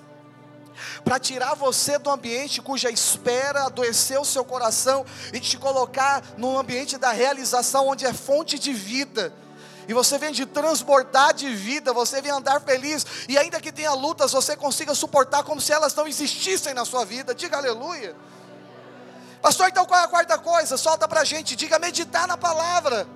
Para tirar você do ambiente cuja espera adoeceu o seu coração e te colocar num ambiente da realização onde é fonte de vida. E você vem de transbordar de vida, você vem andar feliz, e ainda que tenha lutas, você consiga suportar como se elas não existissem na sua vida. Diga aleluia. Pastor, então qual é a quarta coisa? Solta para a gente, diga meditar na palavra.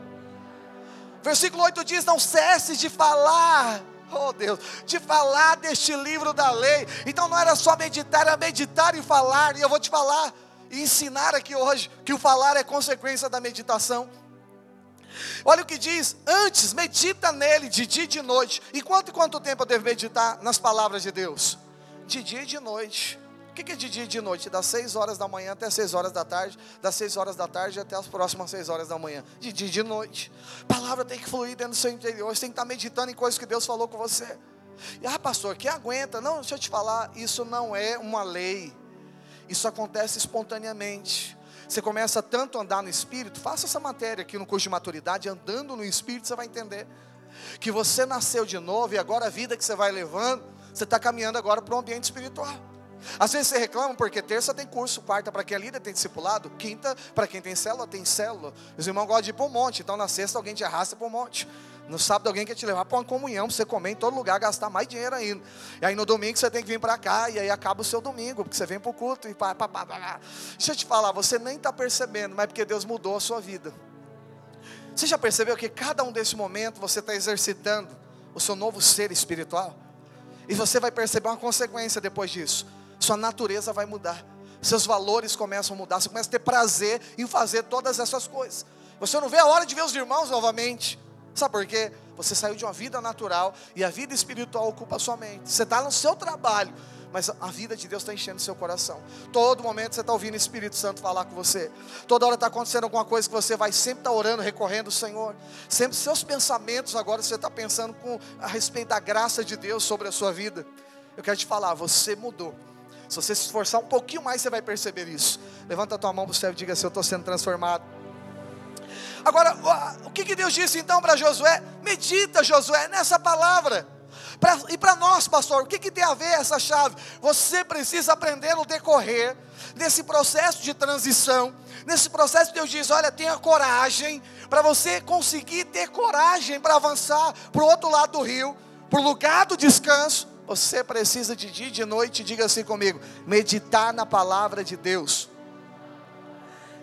Versículo 8 diz: Não cesse de falar, oh Deus, de falar deste livro da lei. Então não era só meditar, era meditar e falar. E eu vou te falar e ensinar aqui hoje que o falar é consequência da meditação. Olha o que diz: antes medita nele de dia e de noite. E quanto e quanto tempo eu devo meditar nas palavras de Deus? De dia e de noite. O que é de dia e de noite? Das 6 horas da manhã até 6 horas da tarde, das 6 horas da tarde até as próximas 6 horas da manhã. De dia e de noite. Palavra tem que fluir dentro do seu interior. Você tem que estar meditando em coisas que Deus falou com você. E, ah, pastor, que aguenta? Não, deixa eu te falar, isso não é uma lei. Isso acontece espontaneamente. Você começa tanto a andar no Espírito, faça essa matéria aqui no curso de maturidade, andando no Espírito, você vai entender. Que você nasceu de novo e agora a vida que você vai levando, você está caminhando agora para um ambiente espiritual. Às vezes você reclama porque terça tem curso, quarta para quem é líder tem discipulado, quinta para quem tem célula tem célula. Os irmãos gostam de ir para um monte, então na sexta alguém te arrasta para um monte. No sábado alguém quer te levar para uma comunhão, para você comer em todo lugar, gastar mais dinheiro ainda. E aí no domingo você tem que vir para cá, e aí acaba o seu domingo, porque você vem para o culto e pá, pá, pá, pá. Deixa eu te falar, você nem está percebendo, mas porque Deus mudou a sua vida. Você já percebeu que cada um desse momento você está exercitando o seu novo ser espiritual? E você vai perceber uma consequência depois disso sua natureza vai mudar, seus valores começam a mudar, você começa a ter prazer em fazer todas essas coisas. Você não vê a hora de ver os irmãos novamente. Sabe por quê? Você saiu de uma vida natural e a vida espiritual ocupa a sua mente. Você está no seu trabalho, mas a vida de Deus está enchendo seu coração. Todo momento você está ouvindo o Espírito Santo falar com você. Toda hora está acontecendo alguma coisa que você vai sempre estar tá orando, recorrendo ao Senhor. Sempre seus pensamentos agora você está pensando com a respeito da graça de Deus sobre a sua vida. Eu quero te falar, você mudou. Se você se esforçar um pouquinho mais, você vai perceber isso. Levanta a tua mão para o céu e diga assim: Eu estou sendo transformado. Agora, o que, que Deus disse então para Josué? Medita, Josué, nessa palavra, Pra, e para nós, pastor, o que, que tem a ver essa chave? Você precisa aprender no decorrer desse processo de transição, nesse processo Deus diz: olha, tenha coragem, para você conseguir ter coragem para avançar para o outro lado do rio, para o lugar do descanso. Você precisa de dia e de noite, diga assim comigo: meditar na palavra de Deus.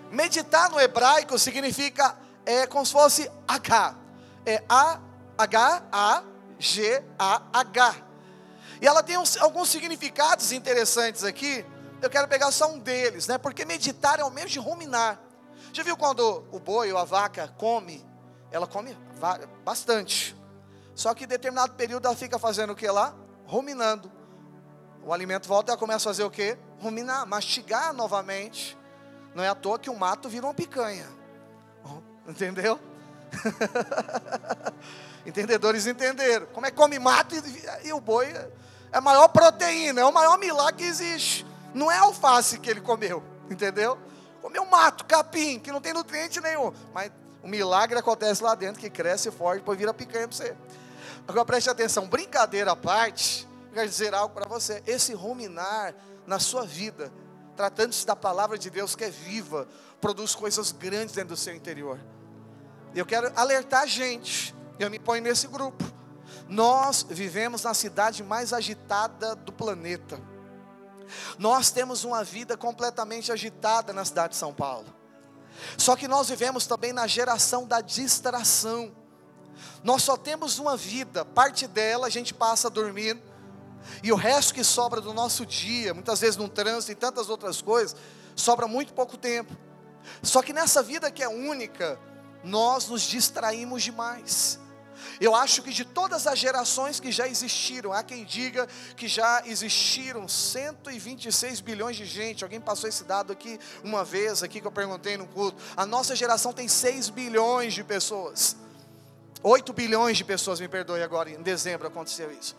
Meditar no hebraico significa, é como se fosse H, é A-H-A-G-A-H. E ela tem uns, alguns significados interessantes aqui. Eu quero pegar só um deles, né? Porque meditar é o mesmo de ruminar. Já viu quando o boi ou a vaca come? Ela come bastante. Só que em determinado período ela fica fazendo o que lá? Ruminando. O alimento volta e ela começa a fazer o que? Ruminar, mastigar novamente. Não é à toa que o mato vira uma picanha. Entendeu? Entendedores entenderam. Como é que come mato e, e, o boi é a maior proteína, é o maior milagre que existe. Não é alface que ele comeu, entendeu? Comeu mato, capim, que não tem nutriente nenhum. Mas o milagre acontece lá dentro, que cresce forte, depois vira picanha para você. Agora preste atenção, brincadeira à parte, quero dizer algo para você. Esse ruminar na sua vida tratando-se da palavra de Deus que é viva, produz coisas grandes dentro do seu interior. Eu quero alertar a gente, eu me ponho nesse grupo. Nós vivemos na cidade mais agitada do planeta. Nós temos uma vida completamente agitada na cidade de São Paulo. Só que nós vivemos também na geração da distração. Nós só temos uma vida, parte dela a gente passa dormindo, e o resto que sobra do nosso dia, muitas vezes no trânsito e tantas outras coisas, sobra muito pouco tempo. Só que nessa vida que é única, nós nos distraímos demais. Eu acho que de todas as gerações que já existiram, há quem diga que já existiram 126 bilhões de gente. Alguém passou esse dado aqui uma vez, aqui que eu perguntei no culto. A nossa geração tem 6 bilhões de pessoas. 8 bilhões de pessoas, me perdoe agora, em dezembro aconteceu isso.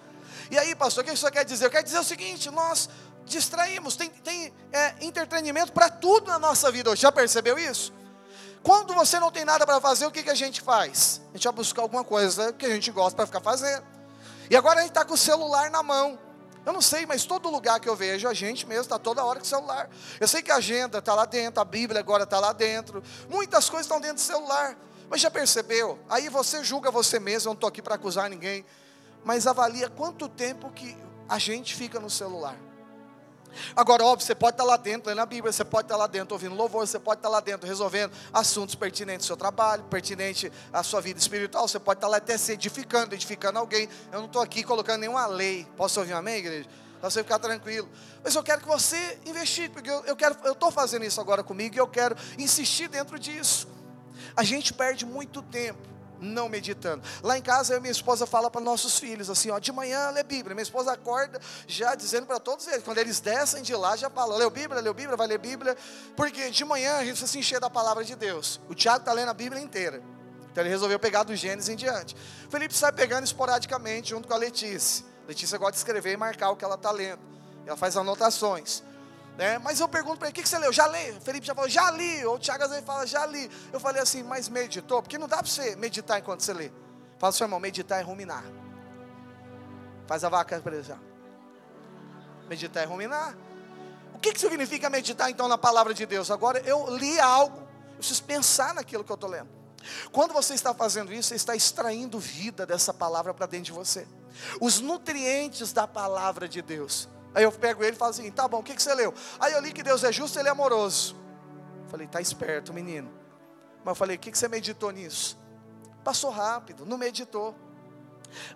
E aí, pastor, o que isso quer dizer? Eu quero dizer o seguinte: nós distraímos, tem, tem é, entretenimento para tudo na nossa vida hoje. Já percebeu isso? Quando você não tem nada para fazer, o que, que a gente faz? A gente vai buscar alguma coisa que a gente gosta para ficar fazendo. E agora a gente está com o celular na mão. Eu não sei, mas todo lugar que eu vejo, a gente mesmo está toda hora com o celular. Eu sei que a agenda está lá dentro, a Bíblia agora está lá dentro. Muitas coisas estão dentro do celular. Mas já percebeu? Aí você julga você mesmo, eu não estou aqui para acusar ninguém mas avalia quanto tempo que a gente fica no celular. Agora, óbvio, você pode estar lá dentro, lendo a Bíblia, você pode estar lá dentro ouvindo louvor, você pode estar lá dentro resolvendo assuntos pertinentes ao seu trabalho, pertinentes à sua vida espiritual, você pode estar lá até se edificando, edificando alguém. Eu não estou aqui colocando nenhuma lei. Posso ouvir amém, igreja? Para você ficar tranquilo. Mas eu quero que você investigue, porque eu, eu quero, eu estou fazendo isso agora comigo e eu quero insistir dentro disso. A gente perde muito tempo não meditando. Lá em casa, eu e minha esposa fala para nossos filhos assim, ó, de manhã lê Bíblia. Minha esposa acorda já dizendo para todos eles, quando eles descem de lá, já fala, leu Bíblia, leu Bíblia, vai ler Bíblia, porque de manhã a gente se encher da palavra de Deus. O Tiago está lendo a Bíblia inteira. Então ele resolveu pegar do Gênesis em diante. Felipe sai pegando esporadicamente junto com a Letícia. Letícia gosta de escrever e marcar o que ela está lendo. Ela faz anotações. Né? Mas eu pergunto para ele, o que, que você leu? Já? O Felipe já falou, já li. Ou o Tiago às vezes fala, já li. Eu falei assim, mas meditou? Porque não dá para você meditar enquanto você lê. Fala, seu irmão, meditar é ruminar. Faz a vaca para ele já. Meditar é ruminar. O que, que significa meditar então na palavra de Deus? Agora eu li algo, eu preciso pensar naquilo que eu estou lendo. Quando você está fazendo isso, você está extraindo vida dessa palavra para dentro de você. Os nutrientes da palavra de Deus. Aí eu pego ele e falo assim: tá bom, o que, que você leu? Aí eu li que Deus é justo, ele é amoroso. Falei, tá esperto, menino. Mas eu falei, o que, que você meditou nisso? Passou rápido, não meditou.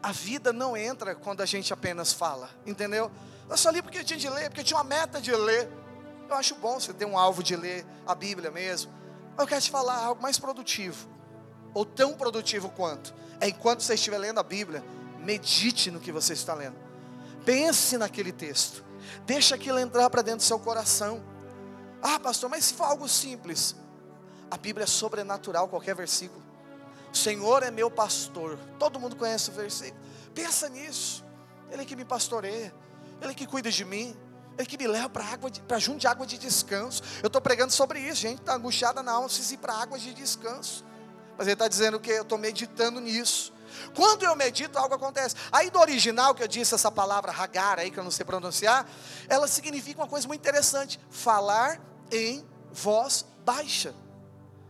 A vida não entra quando a gente apenas fala, entendeu? Eu só li porque eu tinha de ler, porque eu tinha uma meta de ler. Eu acho bom você ter um alvo de ler a Bíblia mesmo. Mas eu quero te falar algo mais produtivo, ou tão produtivo quanto. É enquanto você estiver lendo a Bíblia, medite no que você está lendo. Pense naquele texto. Deixa aquilo entrar para dentro do seu coração. Ah, pastor, mas se for algo simples, a Bíblia é sobrenatural, qualquer versículo. O Senhor é meu pastor. Todo mundo conhece o versículo. Pensa nisso. Ele que me pastoreia. Ele que cuida de mim. Ele que me leva para junto de água de descanso. Eu estou pregando sobre isso, gente. Está angustiada na alma, precisa ir para água de descanso. Mas ele está dizendo que eu estou meditando nisso. Quando eu medito, algo acontece. Aí do original que eu disse essa palavra hagar aí que eu não sei pronunciar, ela significa uma coisa muito interessante: falar em voz baixa.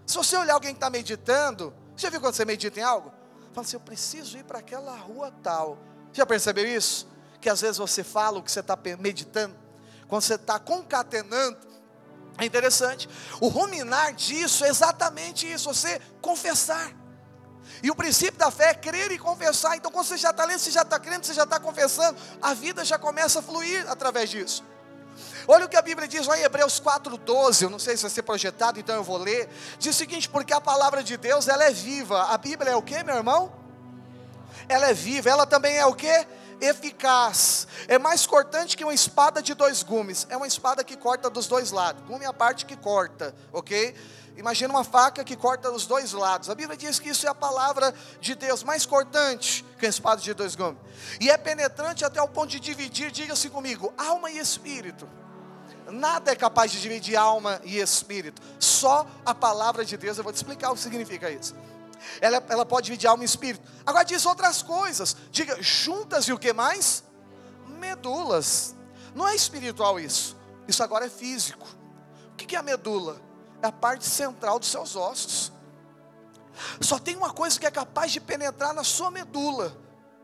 Se você olhar alguém que está meditando, já viu quando você medita em algo? Fala assim, eu preciso ir para aquela rua tal. Já percebeu isso? Que às vezes você fala o que você está meditando, quando você está concatenando, é interessante. O ruminar disso é exatamente isso, você confessar. E o princípio da fé é crer e confessar. Então, quando você já está lendo, você já está crendo, você já está confessando, a vida já começa a fluir através disso. Olha o que a Bíblia diz lá em Hebreus 4,12. Eu não sei se vai ser projetado, então eu vou ler. Diz o seguinte: porque a palavra de Deus ela é viva. A Bíblia é o que, meu irmão? Ela é viva, ela também é o que? Eficaz. É mais cortante que uma espada de dois gumes. É uma espada que corta dos dois lados. Gume é a parte que corta, ok? Imagina uma faca que corta os dois lados. A Bíblia diz que isso é a palavra de Deus, mais cortante que a espada de dois gumes. E é penetrante até o ponto de dividir, diga-se comigo, alma e espírito. Nada é capaz de dividir alma e espírito. Só a palavra de Deus. Eu vou te explicar o que significa isso. Ela, ela pode dividir alma e espírito. Agora diz outras coisas. Diga, juntas e o que mais? Medulas. Não é espiritual isso. Isso agora é físico. O que é a medula? É a parte central dos seus ossos. Só tem uma coisa que é capaz de penetrar na sua medula,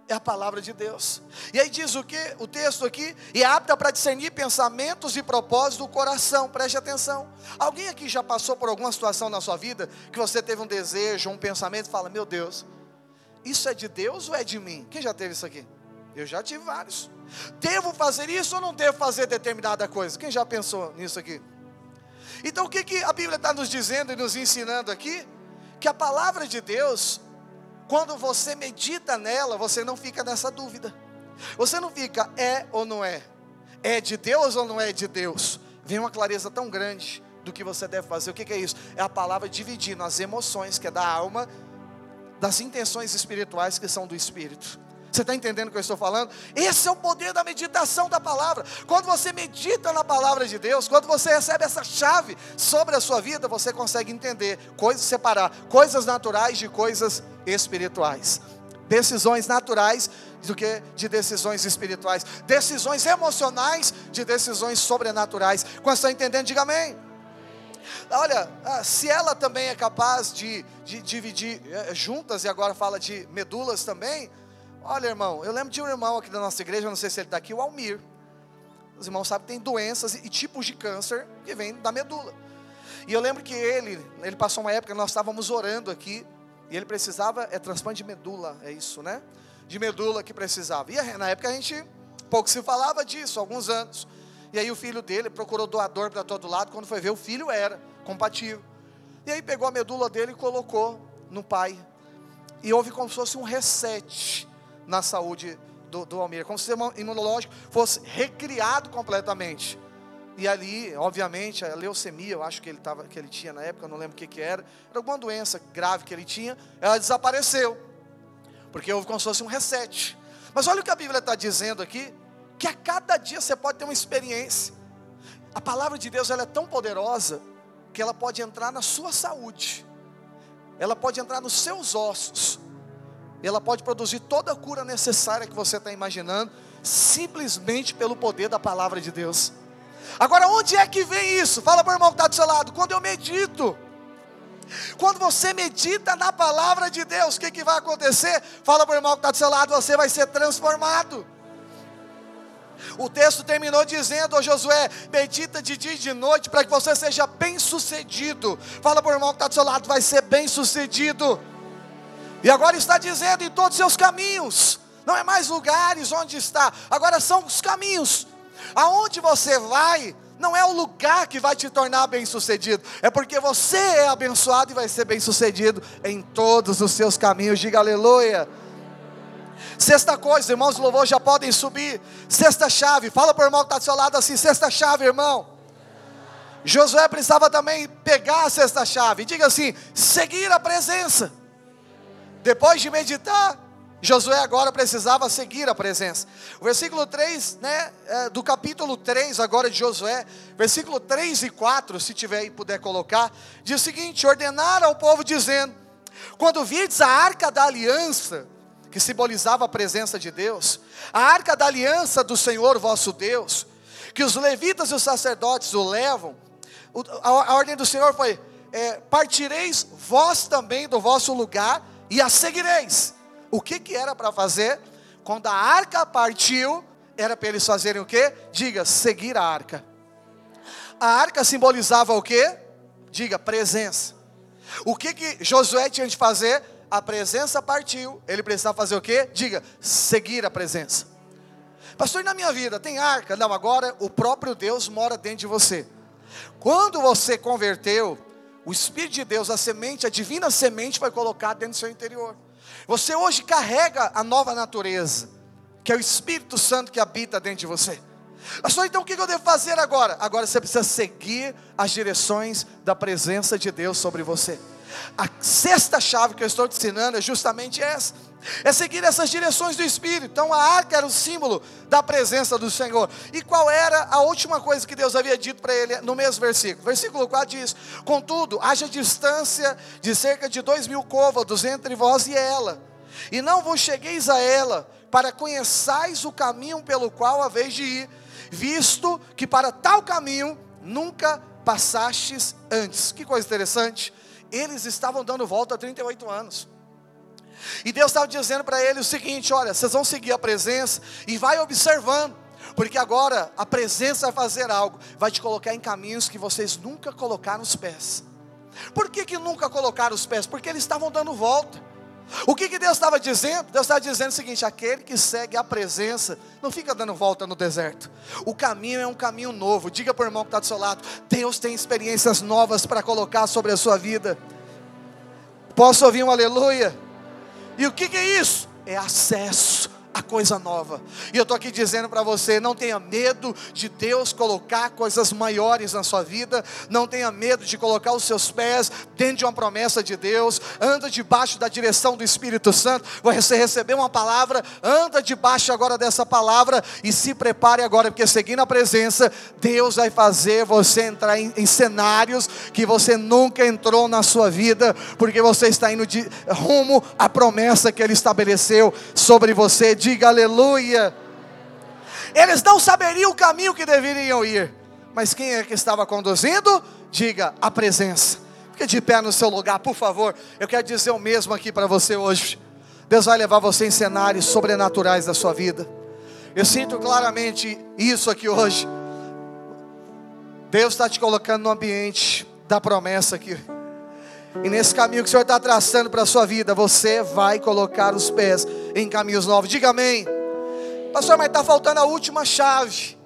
é a palavra de Deus. E aí diz o que? O texto aqui, e é apta para discernir pensamentos e propósitos do coração. Preste atenção. Alguém aqui já passou por alguma situação na sua vida que você teve um desejo, um pensamento e fala: "Meu Deus, isso é de Deus ou é de mim?" Quem já teve isso aqui? Eu já tive vários. Devo fazer isso ou não devo fazer determinada coisa? Quem já pensou nisso aqui? Então o que, que a Bíblia está nos dizendo e nos ensinando aqui? Que a palavra de Deus, quando você medita nela, você não fica nessa dúvida. Você não fica é ou não é, é de Deus ou não é de Deus. Vem uma clareza tão grande do que você deve fazer. O que, que é isso? É a palavra dividindo as emoções, que é da alma, das intenções espirituais, que são do espírito. Você está entendendo o que eu estou falando? Esse é o poder da meditação da palavra. Quando você medita na palavra de Deus, quando você recebe essa chave sobre a sua vida, você consegue entender coisas, separar coisas naturais de coisas espirituais. Decisões naturais do que de decisões espirituais. Decisões emocionais de decisões sobrenaturais. Quando você está entendendo, diga amém. Olha, ah, se ela também é capaz de, de dividir eh, juntas, e agora fala de medulas também, Olha, irmão, eu lembro de um irmão aqui da nossa igreja, não sei se ele está aqui, o Almir. Os irmãos sabem que tem doenças e tipos de câncer que vem da medula. E eu lembro que ele, ele passou uma época, nós estávamos orando aqui, e ele precisava, é transplante de medula, é isso, né? De medula que precisava. E na época a gente, pouco se falava disso, alguns anos. E aí o filho dele procurou doador para todo lado, quando foi ver, o filho era compatível. E aí pegou a medula dele e colocou no pai. E houve como se fosse um reset na saúde do, do Almir, como se o sistema imunológico fosse recriado completamente. E ali, obviamente, a leucemia, eu acho que ele, tava, que ele tinha na época, não lembro o que, que era, era alguma doença grave que ele tinha, ela desapareceu, porque houve como se fosse um reset. Mas olha o que a Bíblia está dizendo aqui, que a cada dia você pode ter uma experiência. A palavra de Deus ela é tão poderosa que ela pode entrar na sua saúde, ela pode entrar nos seus ossos, ela pode produzir toda a cura necessária que você está imaginando, simplesmente pelo poder da palavra de Deus. Agora, onde é que vem isso? Fala para o irmão que está do seu lado. Quando eu medito. Quando você medita na palavra de Deus, o que, que vai acontecer? Fala para o irmão que está do seu lado, você vai ser transformado. O texto terminou dizendo, oh Josué, medita de dia e de noite para que você seja bem sucedido. Fala para o irmão que está do seu lado, vai ser bem sucedido. E agora está dizendo em todos os seus caminhos. Não é mais lugares onde está, agora são os caminhos. Aonde você vai, não é o lugar que vai te tornar bem-sucedido, é porque você é abençoado e vai ser bem-sucedido em todos os seus caminhos. Diga aleluia. Sexta coisa, irmãos do louvor já podem subir. Sexta chave, fala para o irmão que está do seu lado assim: sexta chave, irmão. Josué precisava também pegar a sexta chave, diga assim: seguir a presença. Depois de meditar, Josué agora precisava seguir a presença. O versículo 3, né, é, do capítulo 3 agora de Josué, versículo 3 e 4, se tiver e puder colocar, diz o seguinte: ordenar ao povo dizendo: Quando vides a arca da aliança que simbolizava a presença de Deus, a arca da aliança do Senhor vosso Deus, que os levitas e os sacerdotes o levam, a, ordem do Senhor foi: é, partireis vós também do vosso lugar e a seguireis. O que, que era para fazer? Quando a arca partiu, era para eles fazerem o que? Diga, seguir a arca. A arca simbolizava o que? Diga, presença. O que, que Josué tinha de fazer? A presença partiu, ele precisava fazer o que? Diga, seguir a presença. Pastor, na minha vida tem arca? Não, agora o próprio Deus mora dentro de você. Quando você converteu, o Espírito de Deus, a semente, a divina semente foi colocada dentro do seu interior. Você hoje carrega a nova natureza, que é o Espírito Santo que habita dentro de você. Pastor, então o que eu devo fazer agora? Agora você precisa seguir as direções da presença de Deus sobre você. A sexta chave que eu estou te ensinando é justamente essa é seguir essas direções do Espírito. Então a arca era o símbolo da presença do Senhor. E qual era a última coisa que Deus havia dito para ele no mesmo versículo? Versículo 4 diz: Contudo, haja distância de cerca de dois mil côvados entre vós e ela, e não vos chegueis a ela, para conheçais o caminho pelo qual haveis de ir, visto que para tal caminho nunca passastes antes. Que coisa interessante. Eles estavam dando volta há 38 anos. E Deus estava dizendo para ele o seguinte: olha, vocês vão seguir a presença e vai observando, porque agora a presença vai fazer algo, vai te colocar em caminhos que vocês nunca colocaram os pés. Por que, que nunca colocaram os pés? Porque eles estavam dando volta. O que, que Deus estava dizendo? Deus estava dizendo o seguinte: aquele que segue a presença não fica dando volta no deserto. O caminho é um caminho novo. Diga para o irmão que está do seu lado: Deus tem experiências novas para colocar sobre a sua vida. Posso ouvir um aleluia? E o que, que é isso? É acesso a coisa nova. E eu estou aqui dizendo para você: não tenha medo de Deus colocar coisas maiores na sua vida, não tenha medo de colocar os seus pés dentro de uma promessa de Deus, anda debaixo da direção do Espírito Santo. Você receber uma palavra, anda debaixo agora dessa palavra e se prepare agora, porque seguindo a presença, Deus vai fazer você entrar em, em cenários que você nunca entrou na sua vida, porque você está indo de rumo à promessa que Ele estabeleceu sobre você diga aleluia. Eles não saberiam o caminho que deveriam ir, mas quem é que estava conduzindo? Diga a presença. Fique de pé no seu lugar, por favor. Eu quero dizer o mesmo aqui para você hoje. Deus vai levar você em cenários sobrenaturais da sua vida. Eu sinto claramente isso aqui hoje. Deus está te colocando no ambiente da promessa aqui. E nesse caminho que o Senhor está traçando para a sua vida, você vai colocar os pés em caminhos novos. Diga amém. Pastor, mas está faltando a última chave.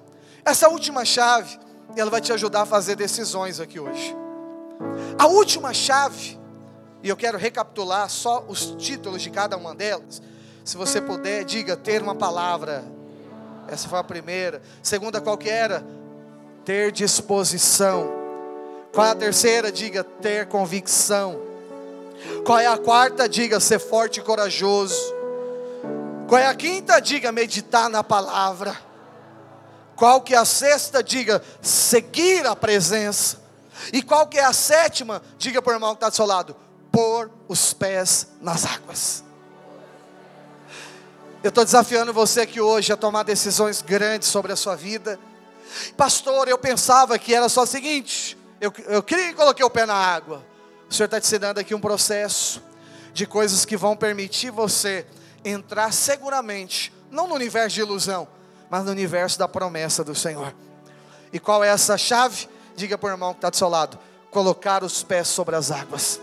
Essa última chave, ela vai te ajudar a fazer decisões aqui hoje. A última chave, e eu quero recapitular só os títulos de cada uma delas. Se você puder, diga ter uma palavra. Essa foi a primeira. Segunda, qual que era? Ter disposição. Qual é a terceira? Diga ter convicção. Qual é a quarta? Diga ser forte e corajoso. Qual é a quinta? Diga meditar na palavra. Qual que é a sexta? Diga seguir a presença. E qual que é a sétima? Diga para o irmão que está do seu lado: pôr os pés nas águas. Eu estou desafiando você aqui hoje a tomar decisões grandes sobre a sua vida. Pastor, eu pensava que era só o seguinte: eu, eu criei e coloquei o pé na água. O Senhor está te ensinando aqui um processo de coisas que vão permitir você entrar seguramente, não no universo de ilusão, mas no universo da promessa do Senhor. E qual é essa chave? Diga para o irmão que está do seu lado: colocar os pés sobre as águas.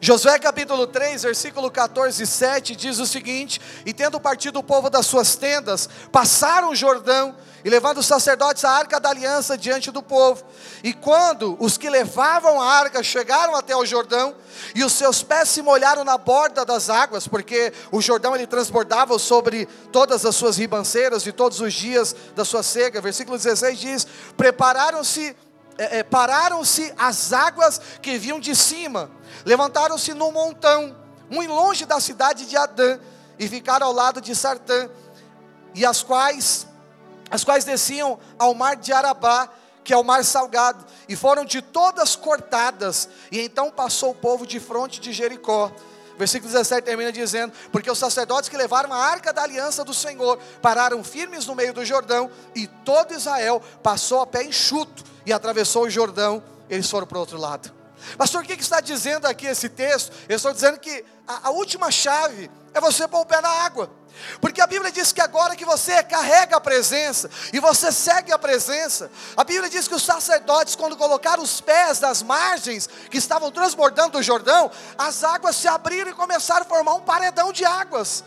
Josué capítulo 3, versículo 14 e 7 diz o seguinte: E tendo partido o povo das suas tendas, passaram o Jordão, e levando os sacerdotes a arca da aliança diante do povo. E quando os que levavam a arca chegaram até o Jordão, e os seus pés se molharam na borda das águas, porque o Jordão ele transbordava sobre todas as suas ribanceiras e todos os dias da sua seca. Versículo 16 diz: Prepararam-se é, é, pararam-se as águas que vinham de cima, levantaram-se num montão, muito longe da cidade de Adã, e ficaram ao lado de Sartã, e as quais, as quais desciam ao mar de Arabá, que é o mar salgado, e foram de todas cortadas, e então passou o povo de fronte de Jericó. Versículo 17 termina dizendo: Porque os sacerdotes que levaram a arca da aliança do Senhor pararam firmes no meio do Jordão, e todo Israel passou a pé enxuto e atravessou o Jordão, eles foram para o outro lado. Pastor, o que está dizendo aqui esse texto? Eu estou dizendo que a, a última chave é você pôr o pé na água. Porque a Bíblia diz que agora que você carrega a presença e você segue a presença, a Bíblia diz que os sacerdotes, quando colocaram os pés nas margens que estavam transbordando o Jordão, as águas se abriram e começaram a formar um paredão de águas.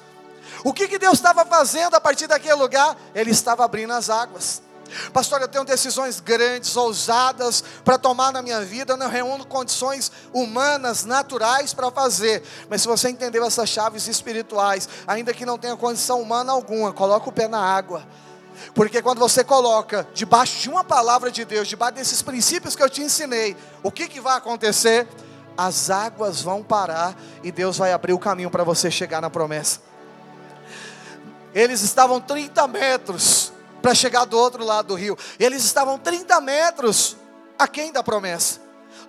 O que, que Deus estava fazendo a partir daquele lugar? Ele estava abrindo as águas. Pastor, eu tenho decisões grandes, ousadas para tomar na minha vida, eu não reúno condições humanas, naturais para fazer. Mas se você entendeu essas chaves espirituais, ainda que não tenha condição humana alguma, coloca o pé na água. Porque quando você coloca debaixo de uma palavra de Deus, debaixo desses princípios que eu te ensinei, o que, que vai acontecer? As águas vão parar e Deus vai abrir o caminho para você chegar na promessa. Eles estavam 30 metros para chegar do outro lado do rio. Eles estavam 30 metros aquém da promessa.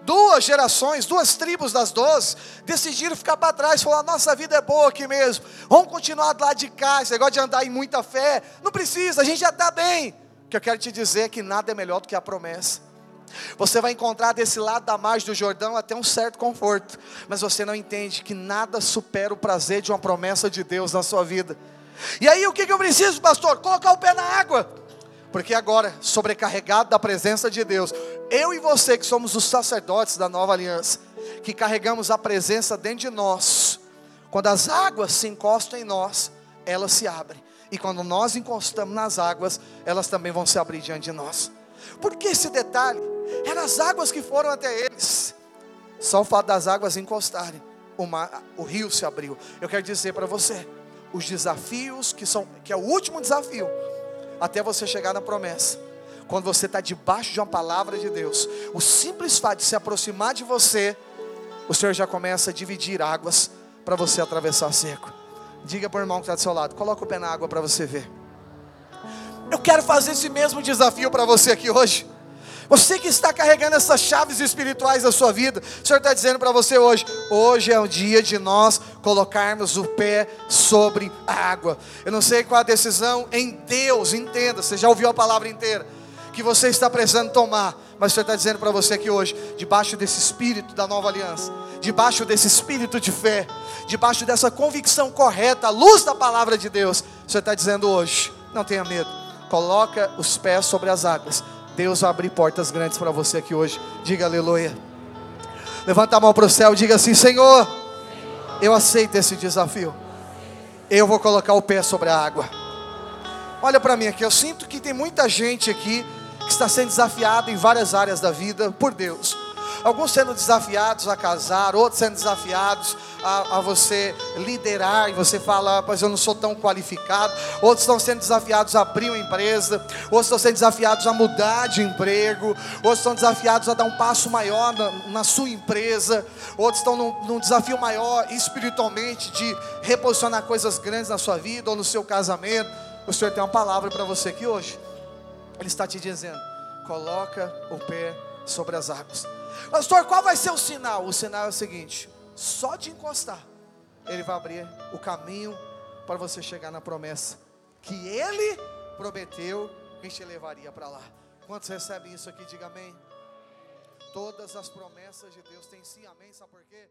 Duas gerações, duas tribos das doze, decidiram ficar para trás, falar: nossa vida é boa aqui mesmo, vamos continuar do lado de cá. Esse negócio de andar em muita fé, não precisa, a gente já está bem. O que eu quero te dizer é que nada é melhor do que a promessa. Você vai encontrar desse lado da margem do Jordão até um certo conforto, mas você não entende que nada supera o prazer de uma promessa de Deus na sua vida. E aí o que, eu preciso, pastor? Colocar o pé na água. Porque agora, sobrecarregado da presença de Deus, eu e você que somos os sacerdotes da nova aliança, que carregamos a presença dentro de nós, quando as águas se encostam em nós, elas se abrem. E quando nós encostamos nas águas, elas também vão se abrir diante de nós. Por que esse detalhe? Eram as águas que foram até eles. Só o fato das águas encostarem, o, mar, o rio se abriu. Eu quero dizer para você, os desafios que são, que é o último desafio, até você chegar na promessa. Quando você está debaixo de uma palavra de Deus, o simples fato de se aproximar de você, o Senhor já começa a dividir águas para você atravessar seco. Diga para o irmão que está do seu lado, coloca o pé na água para você ver. Eu quero fazer esse mesmo desafio para você aqui hoje. Você que está carregando essas chaves espirituais da sua vida, o Senhor está dizendo para você hoje: hoje é o dia de nós colocarmos o pé sobre a água. Eu não sei qual a decisão em Deus, entenda, você já ouviu a palavra inteira, que você está precisando tomar, mas o Senhor está dizendo para você aqui hoje, debaixo desse espírito da nova aliança, debaixo desse espírito de fé, debaixo dessa convicção correta, a luz da palavra de Deus, o Senhor está dizendo hoje: não tenha medo, coloca os pés sobre as águas Deus vai abrir portas grandes para você aqui hoje. Diga aleluia. Levanta a mão para o céu e diga assim: Senhor, eu aceito esse desafio. Eu vou colocar o pé sobre a água. Olha para mim aqui, eu sinto que tem muita gente aqui que está sendo desafiada em várias áreas da vida por Deus alguns sendo desafiados a casar, outros sendo desafiados a, a você liderar, e você fala, mas eu não sou tão qualificado, outros estão sendo desafiados a abrir uma empresa, outros estão sendo desafiados a mudar de emprego, outros estão desafiados a dar um passo maior na, na sua empresa, outros estão num, num desafio maior espiritualmente de reposicionar coisas grandes na sua vida ou no seu casamento. O Senhor tem uma palavra para você aqui hoje. Ele está te dizendo: coloca o pé sobre as águas. Pastor, qual vai ser o sinal? O sinal é o seguinte: só de encostar, Ele vai abrir o caminho para você chegar na promessa que Ele prometeu que te levaria para lá. Quantos recebem isso aqui? Diga amém. Todas as promessas de Deus têm sim, amém. Sabe por quê?